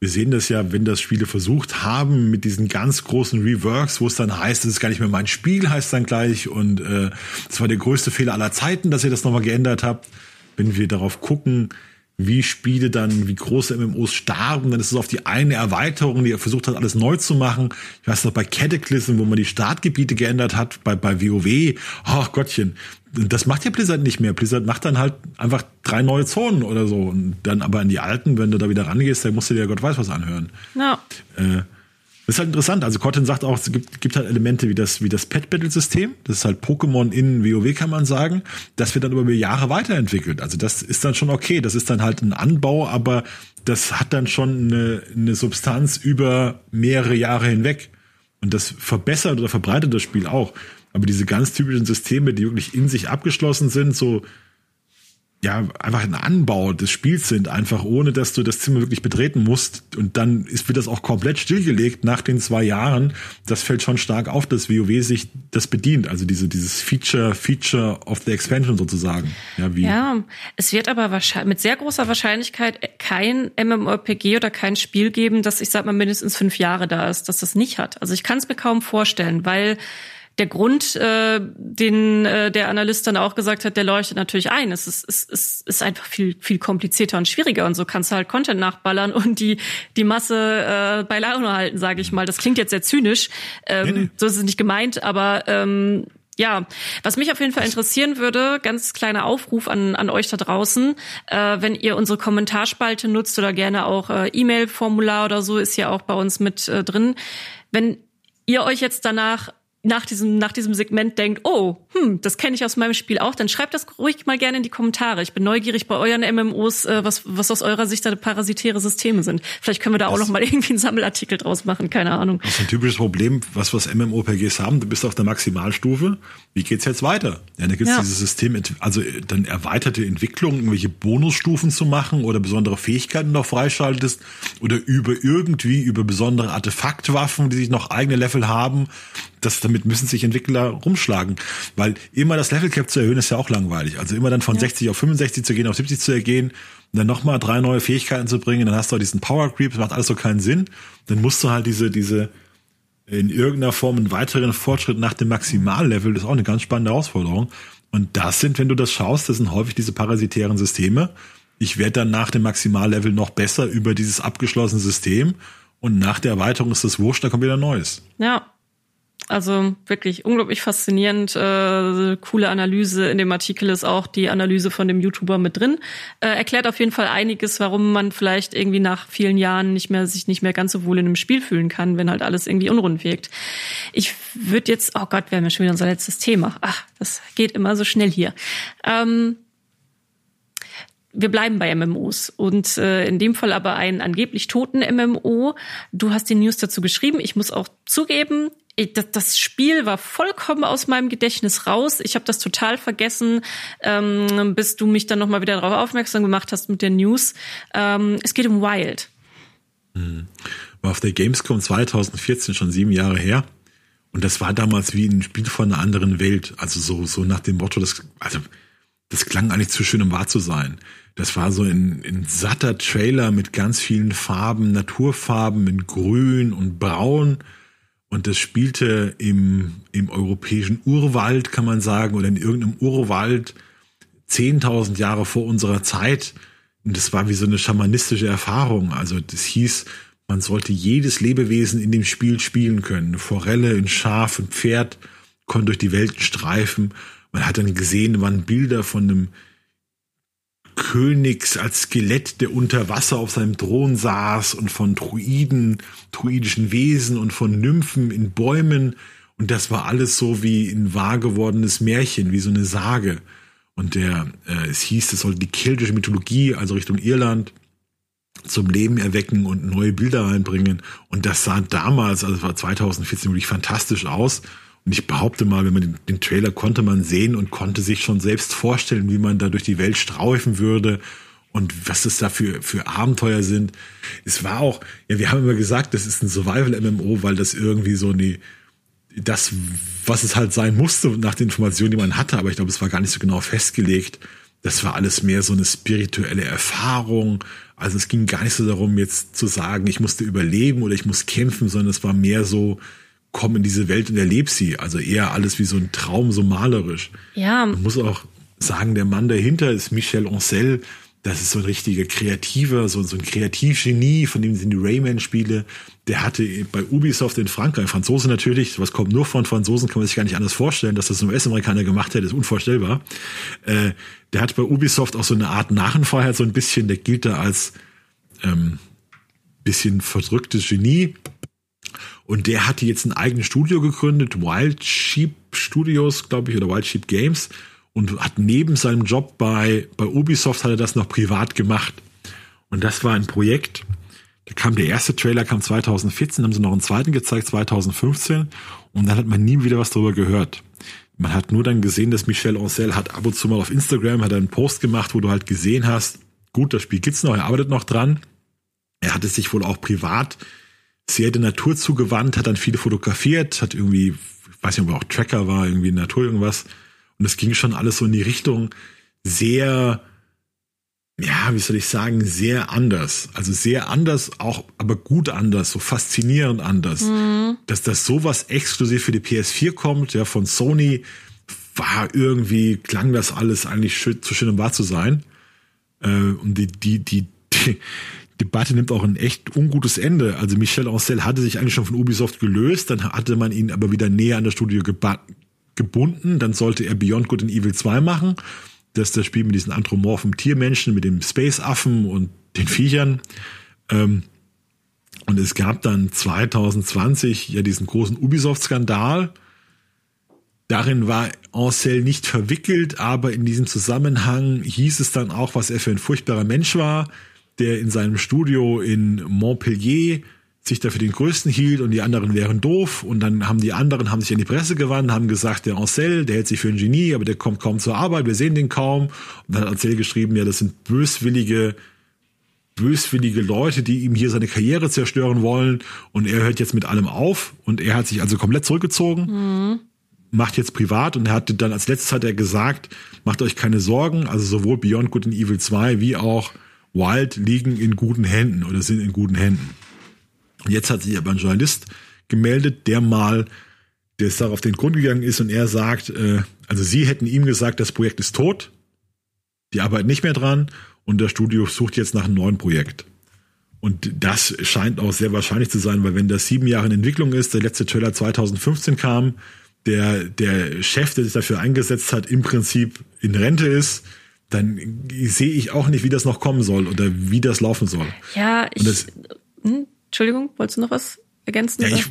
[SPEAKER 2] Wir sehen das ja, wenn das Spiele versucht haben mit diesen ganz großen Reworks, wo es dann heißt, es ist gar nicht mehr mein Spiel, heißt dann gleich und äh, das war der größte Fehler aller Zeiten, dass ihr das nochmal geändert habt. Wenn wir darauf gucken, wie Spiele dann, wie große MMOs starben, dann ist es auf die eine Erweiterung, die versucht hat, alles neu zu machen. Ich weiß noch bei Cataclysm, wo man die Startgebiete geändert hat, bei, bei WoW, ach Gottchen, das macht ja Blizzard nicht mehr. Blizzard macht dann halt einfach drei neue Zonen oder so. Und dann aber in die alten, wenn du da wieder rangehst, dann musst du dir ja Gott weiß was anhören. Ja. Äh, das ist halt interessant. Also Cortin sagt auch, es gibt, gibt halt Elemente wie das, wie das Pet-Battle-System. Das ist halt Pokémon in WoW, kann man sagen. Das wird dann über Jahre weiterentwickelt. Also das ist dann schon okay. Das ist dann halt ein Anbau, aber das hat dann schon eine, eine Substanz über mehrere Jahre hinweg. Und das verbessert oder verbreitet das Spiel auch. Aber diese ganz typischen Systeme, die wirklich in sich abgeschlossen sind, so ja, einfach ein Anbau des Spiels sind, einfach ohne, dass du das Zimmer wirklich betreten musst. Und dann ist, wird das auch komplett stillgelegt nach den zwei Jahren. Das fällt schon stark auf, dass WoW sich das bedient. Also diese, dieses Feature, Feature of the Expansion sozusagen.
[SPEAKER 1] Ja, wie. ja es wird aber wahrscheinlich, mit sehr großer Wahrscheinlichkeit kein MMORPG oder kein Spiel geben, das ich sag mal mindestens fünf Jahre da ist, dass das nicht hat. Also ich kann es mir kaum vorstellen, weil der Grund, äh, den äh, der Analyst dann auch gesagt hat, der leuchtet natürlich ein. Es ist, es, es ist einfach viel, viel komplizierter und schwieriger und so kannst du halt Content nachballern und die, die Masse äh, bei Laune halten, sage ich mal. Das klingt jetzt sehr zynisch, ähm, nee, nee. so ist es nicht gemeint, aber ähm, ja, was mich auf jeden Fall interessieren würde, ganz kleiner Aufruf an, an euch da draußen, äh, wenn ihr unsere Kommentarspalte nutzt oder gerne auch äh, E-Mail-Formular oder so, ist ja auch bei uns mit äh, drin. Wenn ihr euch jetzt danach nach diesem, nach diesem Segment denkt, oh, hm, das kenne ich aus meinem Spiel auch, dann schreibt das ruhig mal gerne in die Kommentare. Ich bin neugierig bei euren MMOs, äh, was, was aus eurer Sicht da parasitäre Systeme sind. Vielleicht können wir da das auch noch mal irgendwie einen Sammelartikel draus machen, keine Ahnung.
[SPEAKER 2] Das ist ein typisches Problem, was was MMOPGs haben. Du bist auf der Maximalstufe. Wie geht's jetzt weiter? Ja, dann gibt's ja. dieses System, also dann erweiterte Entwicklung, irgendwelche Bonusstufen zu machen oder besondere Fähigkeiten noch freischaltest oder über irgendwie über besondere Artefaktwaffen, die sich noch eigene Level haben das, damit müssen sich Entwickler rumschlagen, weil immer das Level Cap zu erhöhen ist ja auch langweilig. Also immer dann von ja. 60 auf 65 zu gehen, auf 70 zu ergehen dann nochmal drei neue Fähigkeiten zu bringen, dann hast du auch diesen Power Creep, das macht alles so keinen Sinn. Dann musst du halt diese, diese, in irgendeiner Form einen weiteren Fortschritt nach dem Maximallevel, das ist auch eine ganz spannende Herausforderung. Und das sind, wenn du das schaust, das sind häufig diese parasitären Systeme. Ich werde dann nach dem Maximallevel noch besser über dieses abgeschlossene System und nach der Erweiterung ist das wurscht, da kommt wieder Neues.
[SPEAKER 1] Ja, also wirklich unglaublich faszinierend. Äh, coole Analyse. In dem Artikel ist auch die Analyse von dem YouTuber mit drin. Äh, erklärt auf jeden Fall einiges, warum man vielleicht irgendwie nach vielen Jahren nicht mehr sich nicht mehr ganz so wohl in einem Spiel fühlen kann, wenn halt alles irgendwie unrund wirkt. Ich würde jetzt, oh Gott, wir haben ja schon wieder unser letztes Thema. Ach, das geht immer so schnell hier. Ähm, wir bleiben bei MMOs und äh, in dem Fall aber einen angeblich toten MMO. Du hast die News dazu geschrieben. Ich muss auch zugeben, das Spiel war vollkommen aus meinem Gedächtnis raus. Ich habe das total vergessen, ähm, bis du mich dann noch mal wieder darauf aufmerksam gemacht hast mit der News. Ähm, es geht um Wild.
[SPEAKER 2] War auf der Gamescom 2014 schon sieben Jahre her. Und das war damals wie ein Spiel von einer anderen Welt. Also so, so nach dem Motto, das, also, das klang eigentlich zu schön, um wahr zu sein. Das war so ein, ein satter Trailer mit ganz vielen Farben, Naturfarben in grün und braun und das spielte im, im europäischen Urwald, kann man sagen, oder in irgendeinem Urwald 10.000 Jahre vor unserer Zeit. Und das war wie so eine schamanistische Erfahrung. Also das hieß, man sollte jedes Lebewesen in dem Spiel spielen können. Eine Forelle, ein Schaf, ein Pferd konnte durch die Welten streifen. Man hat dann gesehen, waren Bilder von einem Königs als Skelett, der unter Wasser auf seinem Thron saß und von Druiden, druidischen Wesen und von Nymphen in Bäumen. Und das war alles so wie ein wahr gewordenes Märchen, wie so eine Sage. Und der, äh, es hieß, es sollte die keltische Mythologie, also Richtung Irland, zum Leben erwecken und neue Bilder reinbringen. Und das sah damals, also war 2014 wirklich fantastisch aus. Und ich behaupte mal, wenn man den, den, Trailer konnte man sehen und konnte sich schon selbst vorstellen, wie man da durch die Welt straufen würde und was es da für, für Abenteuer sind. Es war auch, ja, wir haben immer gesagt, das ist ein Survival-MMO, weil das irgendwie so eine, das, was es halt sein musste nach den Informationen, die man hatte, aber ich glaube, es war gar nicht so genau festgelegt. Das war alles mehr so eine spirituelle Erfahrung. Also es ging gar nicht so darum, jetzt zu sagen, ich musste überleben oder ich muss kämpfen, sondern es war mehr so, komm in diese Welt und erleb sie. Also eher alles wie so ein Traum, so malerisch.
[SPEAKER 1] Ja.
[SPEAKER 2] Man muss auch sagen, der Mann dahinter ist Michel Ancel. Das ist so ein richtiger Kreativer, so, so ein Kreativgenie, von dem sind die Rayman-Spiele. Der hatte bei Ubisoft in Frankreich, Franzosen natürlich, was kommt nur von Franzosen, kann man sich gar nicht anders vorstellen, dass das ein US-Amerikaner gemacht hätte, ist unvorstellbar. Äh, der hat bei Ubisoft auch so eine Art Nachenfreiheit, so ein bisschen, der gilt da als ähm, bisschen verdrücktes Genie. Und der hatte jetzt ein eigenes Studio gegründet, Wild Sheep Studios, glaube ich, oder Wild Sheep Games. Und hat neben seinem Job bei, bei Ubisoft hat er das noch privat gemacht. Und das war ein Projekt. Da kam der erste Trailer, kam 2014, haben sie noch einen zweiten gezeigt, 2015. Und dann hat man nie wieder was darüber gehört. Man hat nur dann gesehen, dass Michel Ancel hat ab und zu mal auf Instagram hat einen Post gemacht, wo du halt gesehen hast, gut, das Spiel gibt's noch, er arbeitet noch dran. Er hat es sich wohl auch privat sehr der Natur zugewandt, hat dann viele fotografiert, hat irgendwie, ich weiß nicht, ob er auch Tracker war, irgendwie in der Natur irgendwas. Und es ging schon alles so in die Richtung sehr, ja, wie soll ich sagen, sehr anders. Also sehr anders, auch, aber gut anders, so faszinierend anders. Mhm. Dass das sowas exklusiv für die PS4 kommt, ja, von Sony, war irgendwie, klang das alles eigentlich schön, zu schön, um wahr zu sein. Äh, und die, die, die, die Debatte nimmt auch ein echt ungutes Ende. Also Michel Ancel hatte sich eigentlich schon von Ubisoft gelöst, dann hatte man ihn aber wieder näher an das Studio gebunden. Dann sollte er Beyond Good and Evil 2 machen. Das ist das Spiel mit diesen anthropomorphen Tiermenschen, mit dem Space-Affen und den Viechern. Ähm, und es gab dann 2020 ja diesen großen Ubisoft-Skandal. Darin war Ancel nicht verwickelt, aber in diesem Zusammenhang hieß es dann auch, was er für ein furchtbarer Mensch war der in seinem Studio in Montpellier sich dafür den größten hielt und die anderen wären doof und dann haben die anderen haben sich an die Presse gewandt, haben gesagt, der Ancel, der hält sich für ein Genie, aber der kommt kaum zur Arbeit, wir sehen den kaum. Und dann hat Ancel geschrieben, ja, das sind böswillige böswillige Leute, die ihm hier seine Karriere zerstören wollen und er hört jetzt mit allem auf und er hat sich also komplett zurückgezogen. Mhm. Macht jetzt privat und er hatte dann als letztes hat er gesagt, macht euch keine Sorgen, also sowohl Beyond Good and Evil 2 wie auch Wild liegen in guten Händen oder sind in guten Händen. Jetzt hat sich aber ein Journalist gemeldet, der mal der ist auf den Grund gegangen ist und er sagt, äh, also sie hätten ihm gesagt, das Projekt ist tot, die arbeiten nicht mehr dran und das Studio sucht jetzt nach einem neuen Projekt. Und das scheint auch sehr wahrscheinlich zu sein, weil wenn das sieben Jahre in Entwicklung ist, der letzte Trailer 2015 kam, der, der Chef, der sich dafür eingesetzt hat, im Prinzip in Rente ist, dann sehe ich auch nicht, wie das noch kommen soll oder wie das laufen soll.
[SPEAKER 1] Ja, ich, das, hm, Entschuldigung, wolltest du noch was ergänzen?
[SPEAKER 2] Ja, ich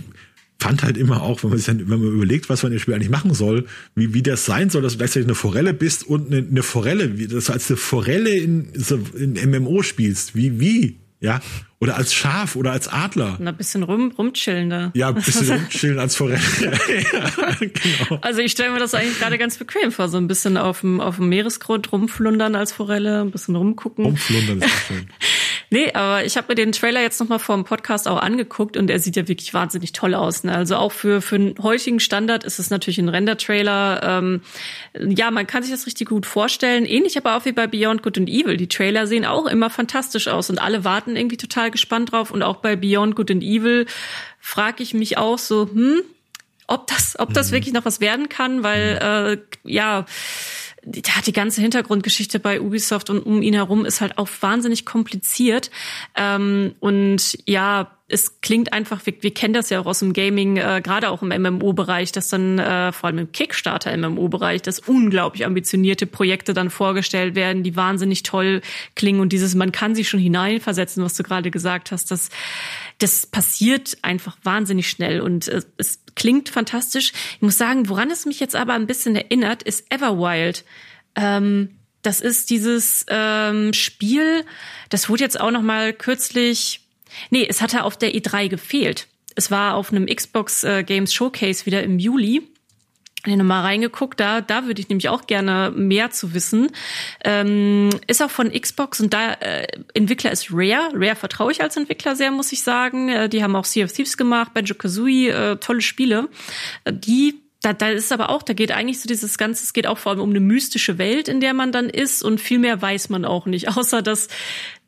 [SPEAKER 2] fand halt immer auch, wenn man sich dann, wenn man überlegt, was man im Spiel eigentlich machen soll, wie, wie das sein soll, dass du gleichzeitig eine Forelle bist und eine, eine Forelle, wie, dass du als eine Forelle in, in MMO spielst. Wie, wie? Ja, oder als Schaf oder als Adler.
[SPEAKER 1] ein bisschen rum, rumchillen da.
[SPEAKER 2] Ja, ein bisschen rumchillen als Forelle. ja,
[SPEAKER 1] genau. Also ich stelle mir das eigentlich gerade ganz bequem vor, so ein bisschen auf dem, auf dem Meeresgrund rumflundern als Forelle, ein bisschen rumgucken.
[SPEAKER 2] Rumflundern ist auch schön.
[SPEAKER 1] Nee, aber ich habe mir den Trailer jetzt nochmal vor dem Podcast auch angeguckt und er sieht ja wirklich wahnsinnig toll aus. Ne? Also auch für, für einen heutigen Standard ist es natürlich ein Render-Trailer. Ähm, ja, man kann sich das richtig gut vorstellen. Ähnlich aber auch wie bei Beyond Good and Evil. Die Trailer sehen auch immer fantastisch aus und alle warten irgendwie total gespannt drauf. Und auch bei Beyond Good and Evil frage ich mich auch so, hm, ob das, ob das mhm. wirklich noch was werden kann, weil äh, ja ja, die ganze Hintergrundgeschichte bei Ubisoft und um ihn herum ist halt auch wahnsinnig kompliziert. Ähm, und ja, es klingt einfach, wir, wir kennen das ja auch aus dem Gaming, äh, gerade auch im MMO-Bereich, dass dann äh, vor allem im Kickstarter-MMO-Bereich, dass unglaublich ambitionierte Projekte dann vorgestellt werden, die wahnsinnig toll klingen und dieses, man kann sich schon hineinversetzen, was du gerade gesagt hast, das, das passiert einfach wahnsinnig schnell und äh, es klingt fantastisch. Ich muss sagen, woran es mich jetzt aber ein bisschen erinnert, ist Everwild. Ähm, das ist dieses ähm, Spiel, das wurde jetzt auch noch mal kürzlich Nee, es hatte auf der E3 gefehlt. Es war auf einem Xbox äh, Games Showcase wieder im Juli. Ich habe mal reingeguckt, da, da würde ich nämlich auch gerne mehr zu wissen. Ähm, ist auch von Xbox und da äh, Entwickler ist Rare. Rare vertraue ich als Entwickler sehr, muss ich sagen. Äh, die haben auch Sea of Thieves gemacht, Banjo Kazooie, äh, tolle Spiele. Äh, die da, da ist aber auch, da geht eigentlich so dieses Ganze, es geht auch vor allem um eine mystische Welt, in der man dann ist und viel mehr weiß man auch nicht, außer dass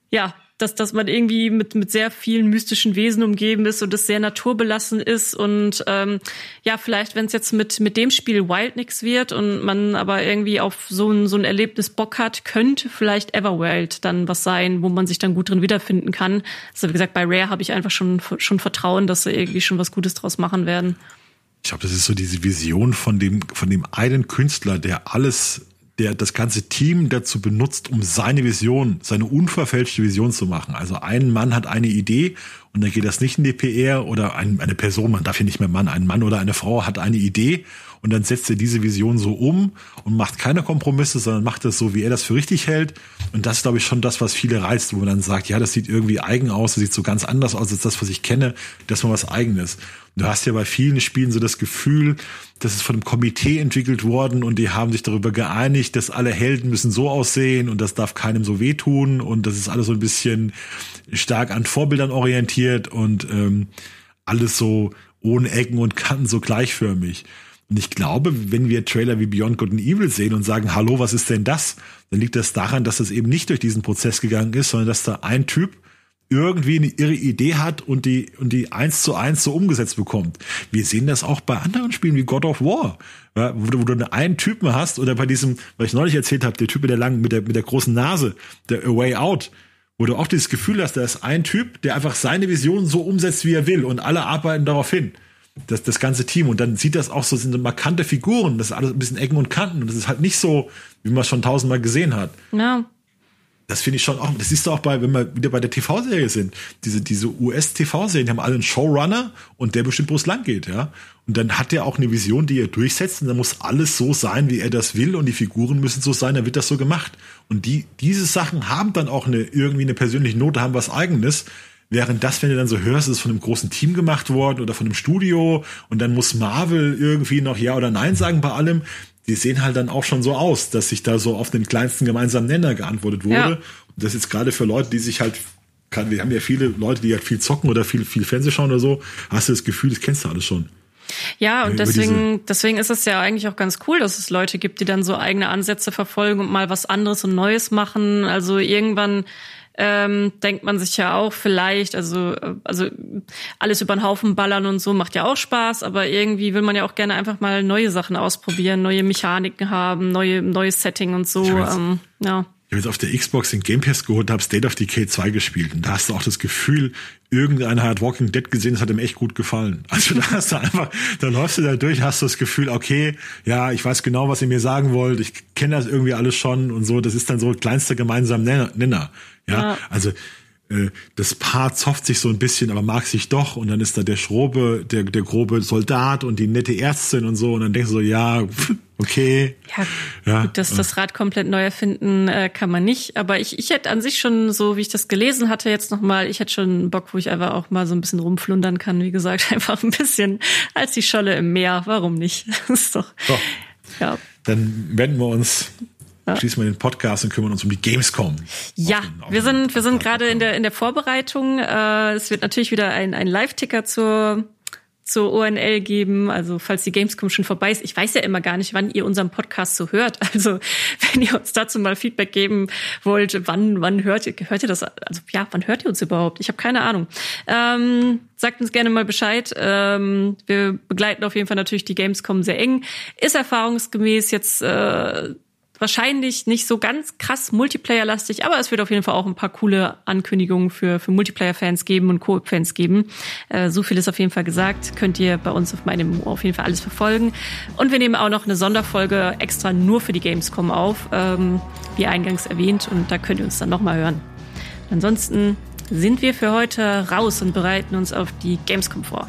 [SPEAKER 1] ja, dass, dass man irgendwie mit, mit sehr vielen mystischen Wesen umgeben ist und es sehr naturbelassen ist. Und ähm, ja, vielleicht, wenn es jetzt mit, mit dem Spiel Wild nix wird und man aber irgendwie auf so ein, so ein Erlebnis Bock hat, könnte vielleicht Everwild dann was sein, wo man sich dann gut drin wiederfinden kann. Also wie gesagt, bei Rare habe ich einfach schon, schon Vertrauen, dass sie irgendwie schon was Gutes draus machen werden.
[SPEAKER 2] Ich glaube, das ist so diese Vision von dem, von dem einen Künstler, der alles der das ganze Team dazu benutzt, um seine Vision, seine unverfälschte Vision zu machen. Also ein Mann hat eine Idee und dann geht das nicht in die PR oder ein, eine Person, man darf hier nicht mehr Mann, ein Mann oder eine Frau hat eine Idee und dann setzt er diese Vision so um und macht keine Kompromisse, sondern macht das so, wie er das für richtig hält. Und das ist, glaube ich, schon das, was viele reizt, wo man dann sagt, ja, das sieht irgendwie eigen aus, das sieht so ganz anders aus als das, was ich kenne, das mal was eigenes. Du hast ja bei vielen Spielen so das Gefühl, das ist von einem Komitee entwickelt worden und die haben sich darüber geeinigt, dass alle Helden müssen so aussehen und das darf keinem so wehtun und das ist alles so ein bisschen stark an Vorbildern orientiert und ähm, alles so ohne Ecken und Kanten so gleichförmig. Und ich glaube, wenn wir Trailer wie Beyond Good and Evil sehen und sagen, hallo, was ist denn das? Dann liegt das daran, dass das eben nicht durch diesen Prozess gegangen ist, sondern dass da ein Typ irgendwie eine irre Idee hat und die, und die eins zu eins so umgesetzt bekommt. Wir sehen das auch bei anderen Spielen wie God of War, ja, wo, du, wo du einen Typen hast oder bei diesem, was ich neulich erzählt habe, der Typ mit der langen, mit der, mit der großen Nase, der A Way Out, wo du auch dieses Gefühl hast, da ist ein Typ, der einfach seine Vision so umsetzt, wie er will und alle arbeiten darauf hin. Das, das ganze Team. Und dann sieht das auch so, sind markante Figuren, das ist alles ein bisschen Ecken und Kanten und das ist halt nicht so, wie man es schon tausendmal gesehen hat.
[SPEAKER 1] Ja
[SPEAKER 2] das finde ich schon auch, das siehst du auch bei, wenn wir wieder bei der TV-Serie sind. Diese, diese US-TV-Serien, die haben alle einen Showrunner und der bestimmt, wo es lang geht, ja. Und dann hat er auch eine Vision, die er durchsetzt und dann muss alles so sein, wie er das will und die Figuren müssen so sein, dann wird das so gemacht. Und die, diese Sachen haben dann auch eine, irgendwie eine persönliche Note, haben was eigenes. Während das, wenn du dann so hörst, ist von einem großen Team gemacht worden oder von einem Studio und dann muss Marvel irgendwie noch Ja oder Nein sagen bei allem, die sehen halt dann auch schon so aus, dass sich da so auf den kleinsten gemeinsamen Nenner geantwortet wurde. Ja. Und das ist gerade für Leute, die sich halt, wir haben ja viele Leute, die halt viel zocken oder viel, viel Fernseh schauen oder so, hast du das Gefühl, das kennst du alles schon.
[SPEAKER 1] Ja, und deswegen, deswegen ist es ja eigentlich auch ganz cool, dass es Leute gibt, die dann so eigene Ansätze verfolgen und mal was anderes und Neues machen. Also irgendwann ähm, denkt man sich ja auch vielleicht, also, also alles über den Haufen ballern und so macht ja auch Spaß, aber irgendwie will man ja auch gerne einfach mal neue Sachen ausprobieren, neue Mechaniken haben, neue, neues Setting und so. Ähm, ja.
[SPEAKER 2] Habe jetzt auf der Xbox den Game Pass geholt und habe State of Decay 2 gespielt. Und da hast du auch das Gefühl, irgendeiner hat Walking Dead gesehen, das hat ihm echt gut gefallen. Also da hast du einfach, da läufst du da durch, hast du das Gefühl, okay, ja, ich weiß genau, was ihr mir sagen wollt, ich kenne das irgendwie alles schon und so. Das ist dann so kleinster gemeinsamer Nenner. Ja, ja. also das Paar zofft sich so ein bisschen, aber mag sich doch und dann ist da der Schrobe, der, der grobe Soldat und die nette Ärztin und so und dann denkst du so, ja, okay.
[SPEAKER 1] Ja, ja. Gut, dass das Rad komplett neu erfinden äh, kann man nicht, aber ich, ich hätte an sich schon so, wie ich das gelesen hatte jetzt nochmal, ich hätte schon Bock, wo ich einfach auch mal so ein bisschen rumflundern kann, wie gesagt, einfach ein bisschen als die Scholle im Meer, warum nicht? Das ist doch,
[SPEAKER 2] so. ja. Dann wenden wir uns ja. schließen wir den Podcast und kümmern uns um die Gamescom.
[SPEAKER 1] Ja, den, wir sind wir sind gerade in der in der Vorbereitung. Äh, es wird natürlich wieder ein ein Live-Ticker zur zur ONL geben, also falls die Gamescom schon vorbei ist. Ich weiß ja immer gar nicht, wann ihr unseren Podcast so hört. Also wenn ihr uns dazu mal Feedback geben wollt, wann wann hört ihr hört ihr das? Also ja, wann hört ihr uns überhaupt? Ich habe keine Ahnung. Ähm, sagt uns gerne mal Bescheid. Ähm, wir begleiten auf jeden Fall natürlich die Gamescom sehr eng. Ist erfahrungsgemäß jetzt äh, wahrscheinlich nicht so ganz krass Multiplayer-lastig, aber es wird auf jeden Fall auch ein paar coole Ankündigungen für, für Multiplayer-Fans geben und Coop-Fans geben. Äh, so viel ist auf jeden Fall gesagt. Könnt ihr bei uns auf meinem auf jeden Fall alles verfolgen. Und wir nehmen auch noch eine Sonderfolge extra nur für die Gamescom auf, ähm, wie eingangs erwähnt. Und da könnt ihr uns dann nochmal hören. Ansonsten sind wir für heute raus und bereiten uns auf die Gamescom vor.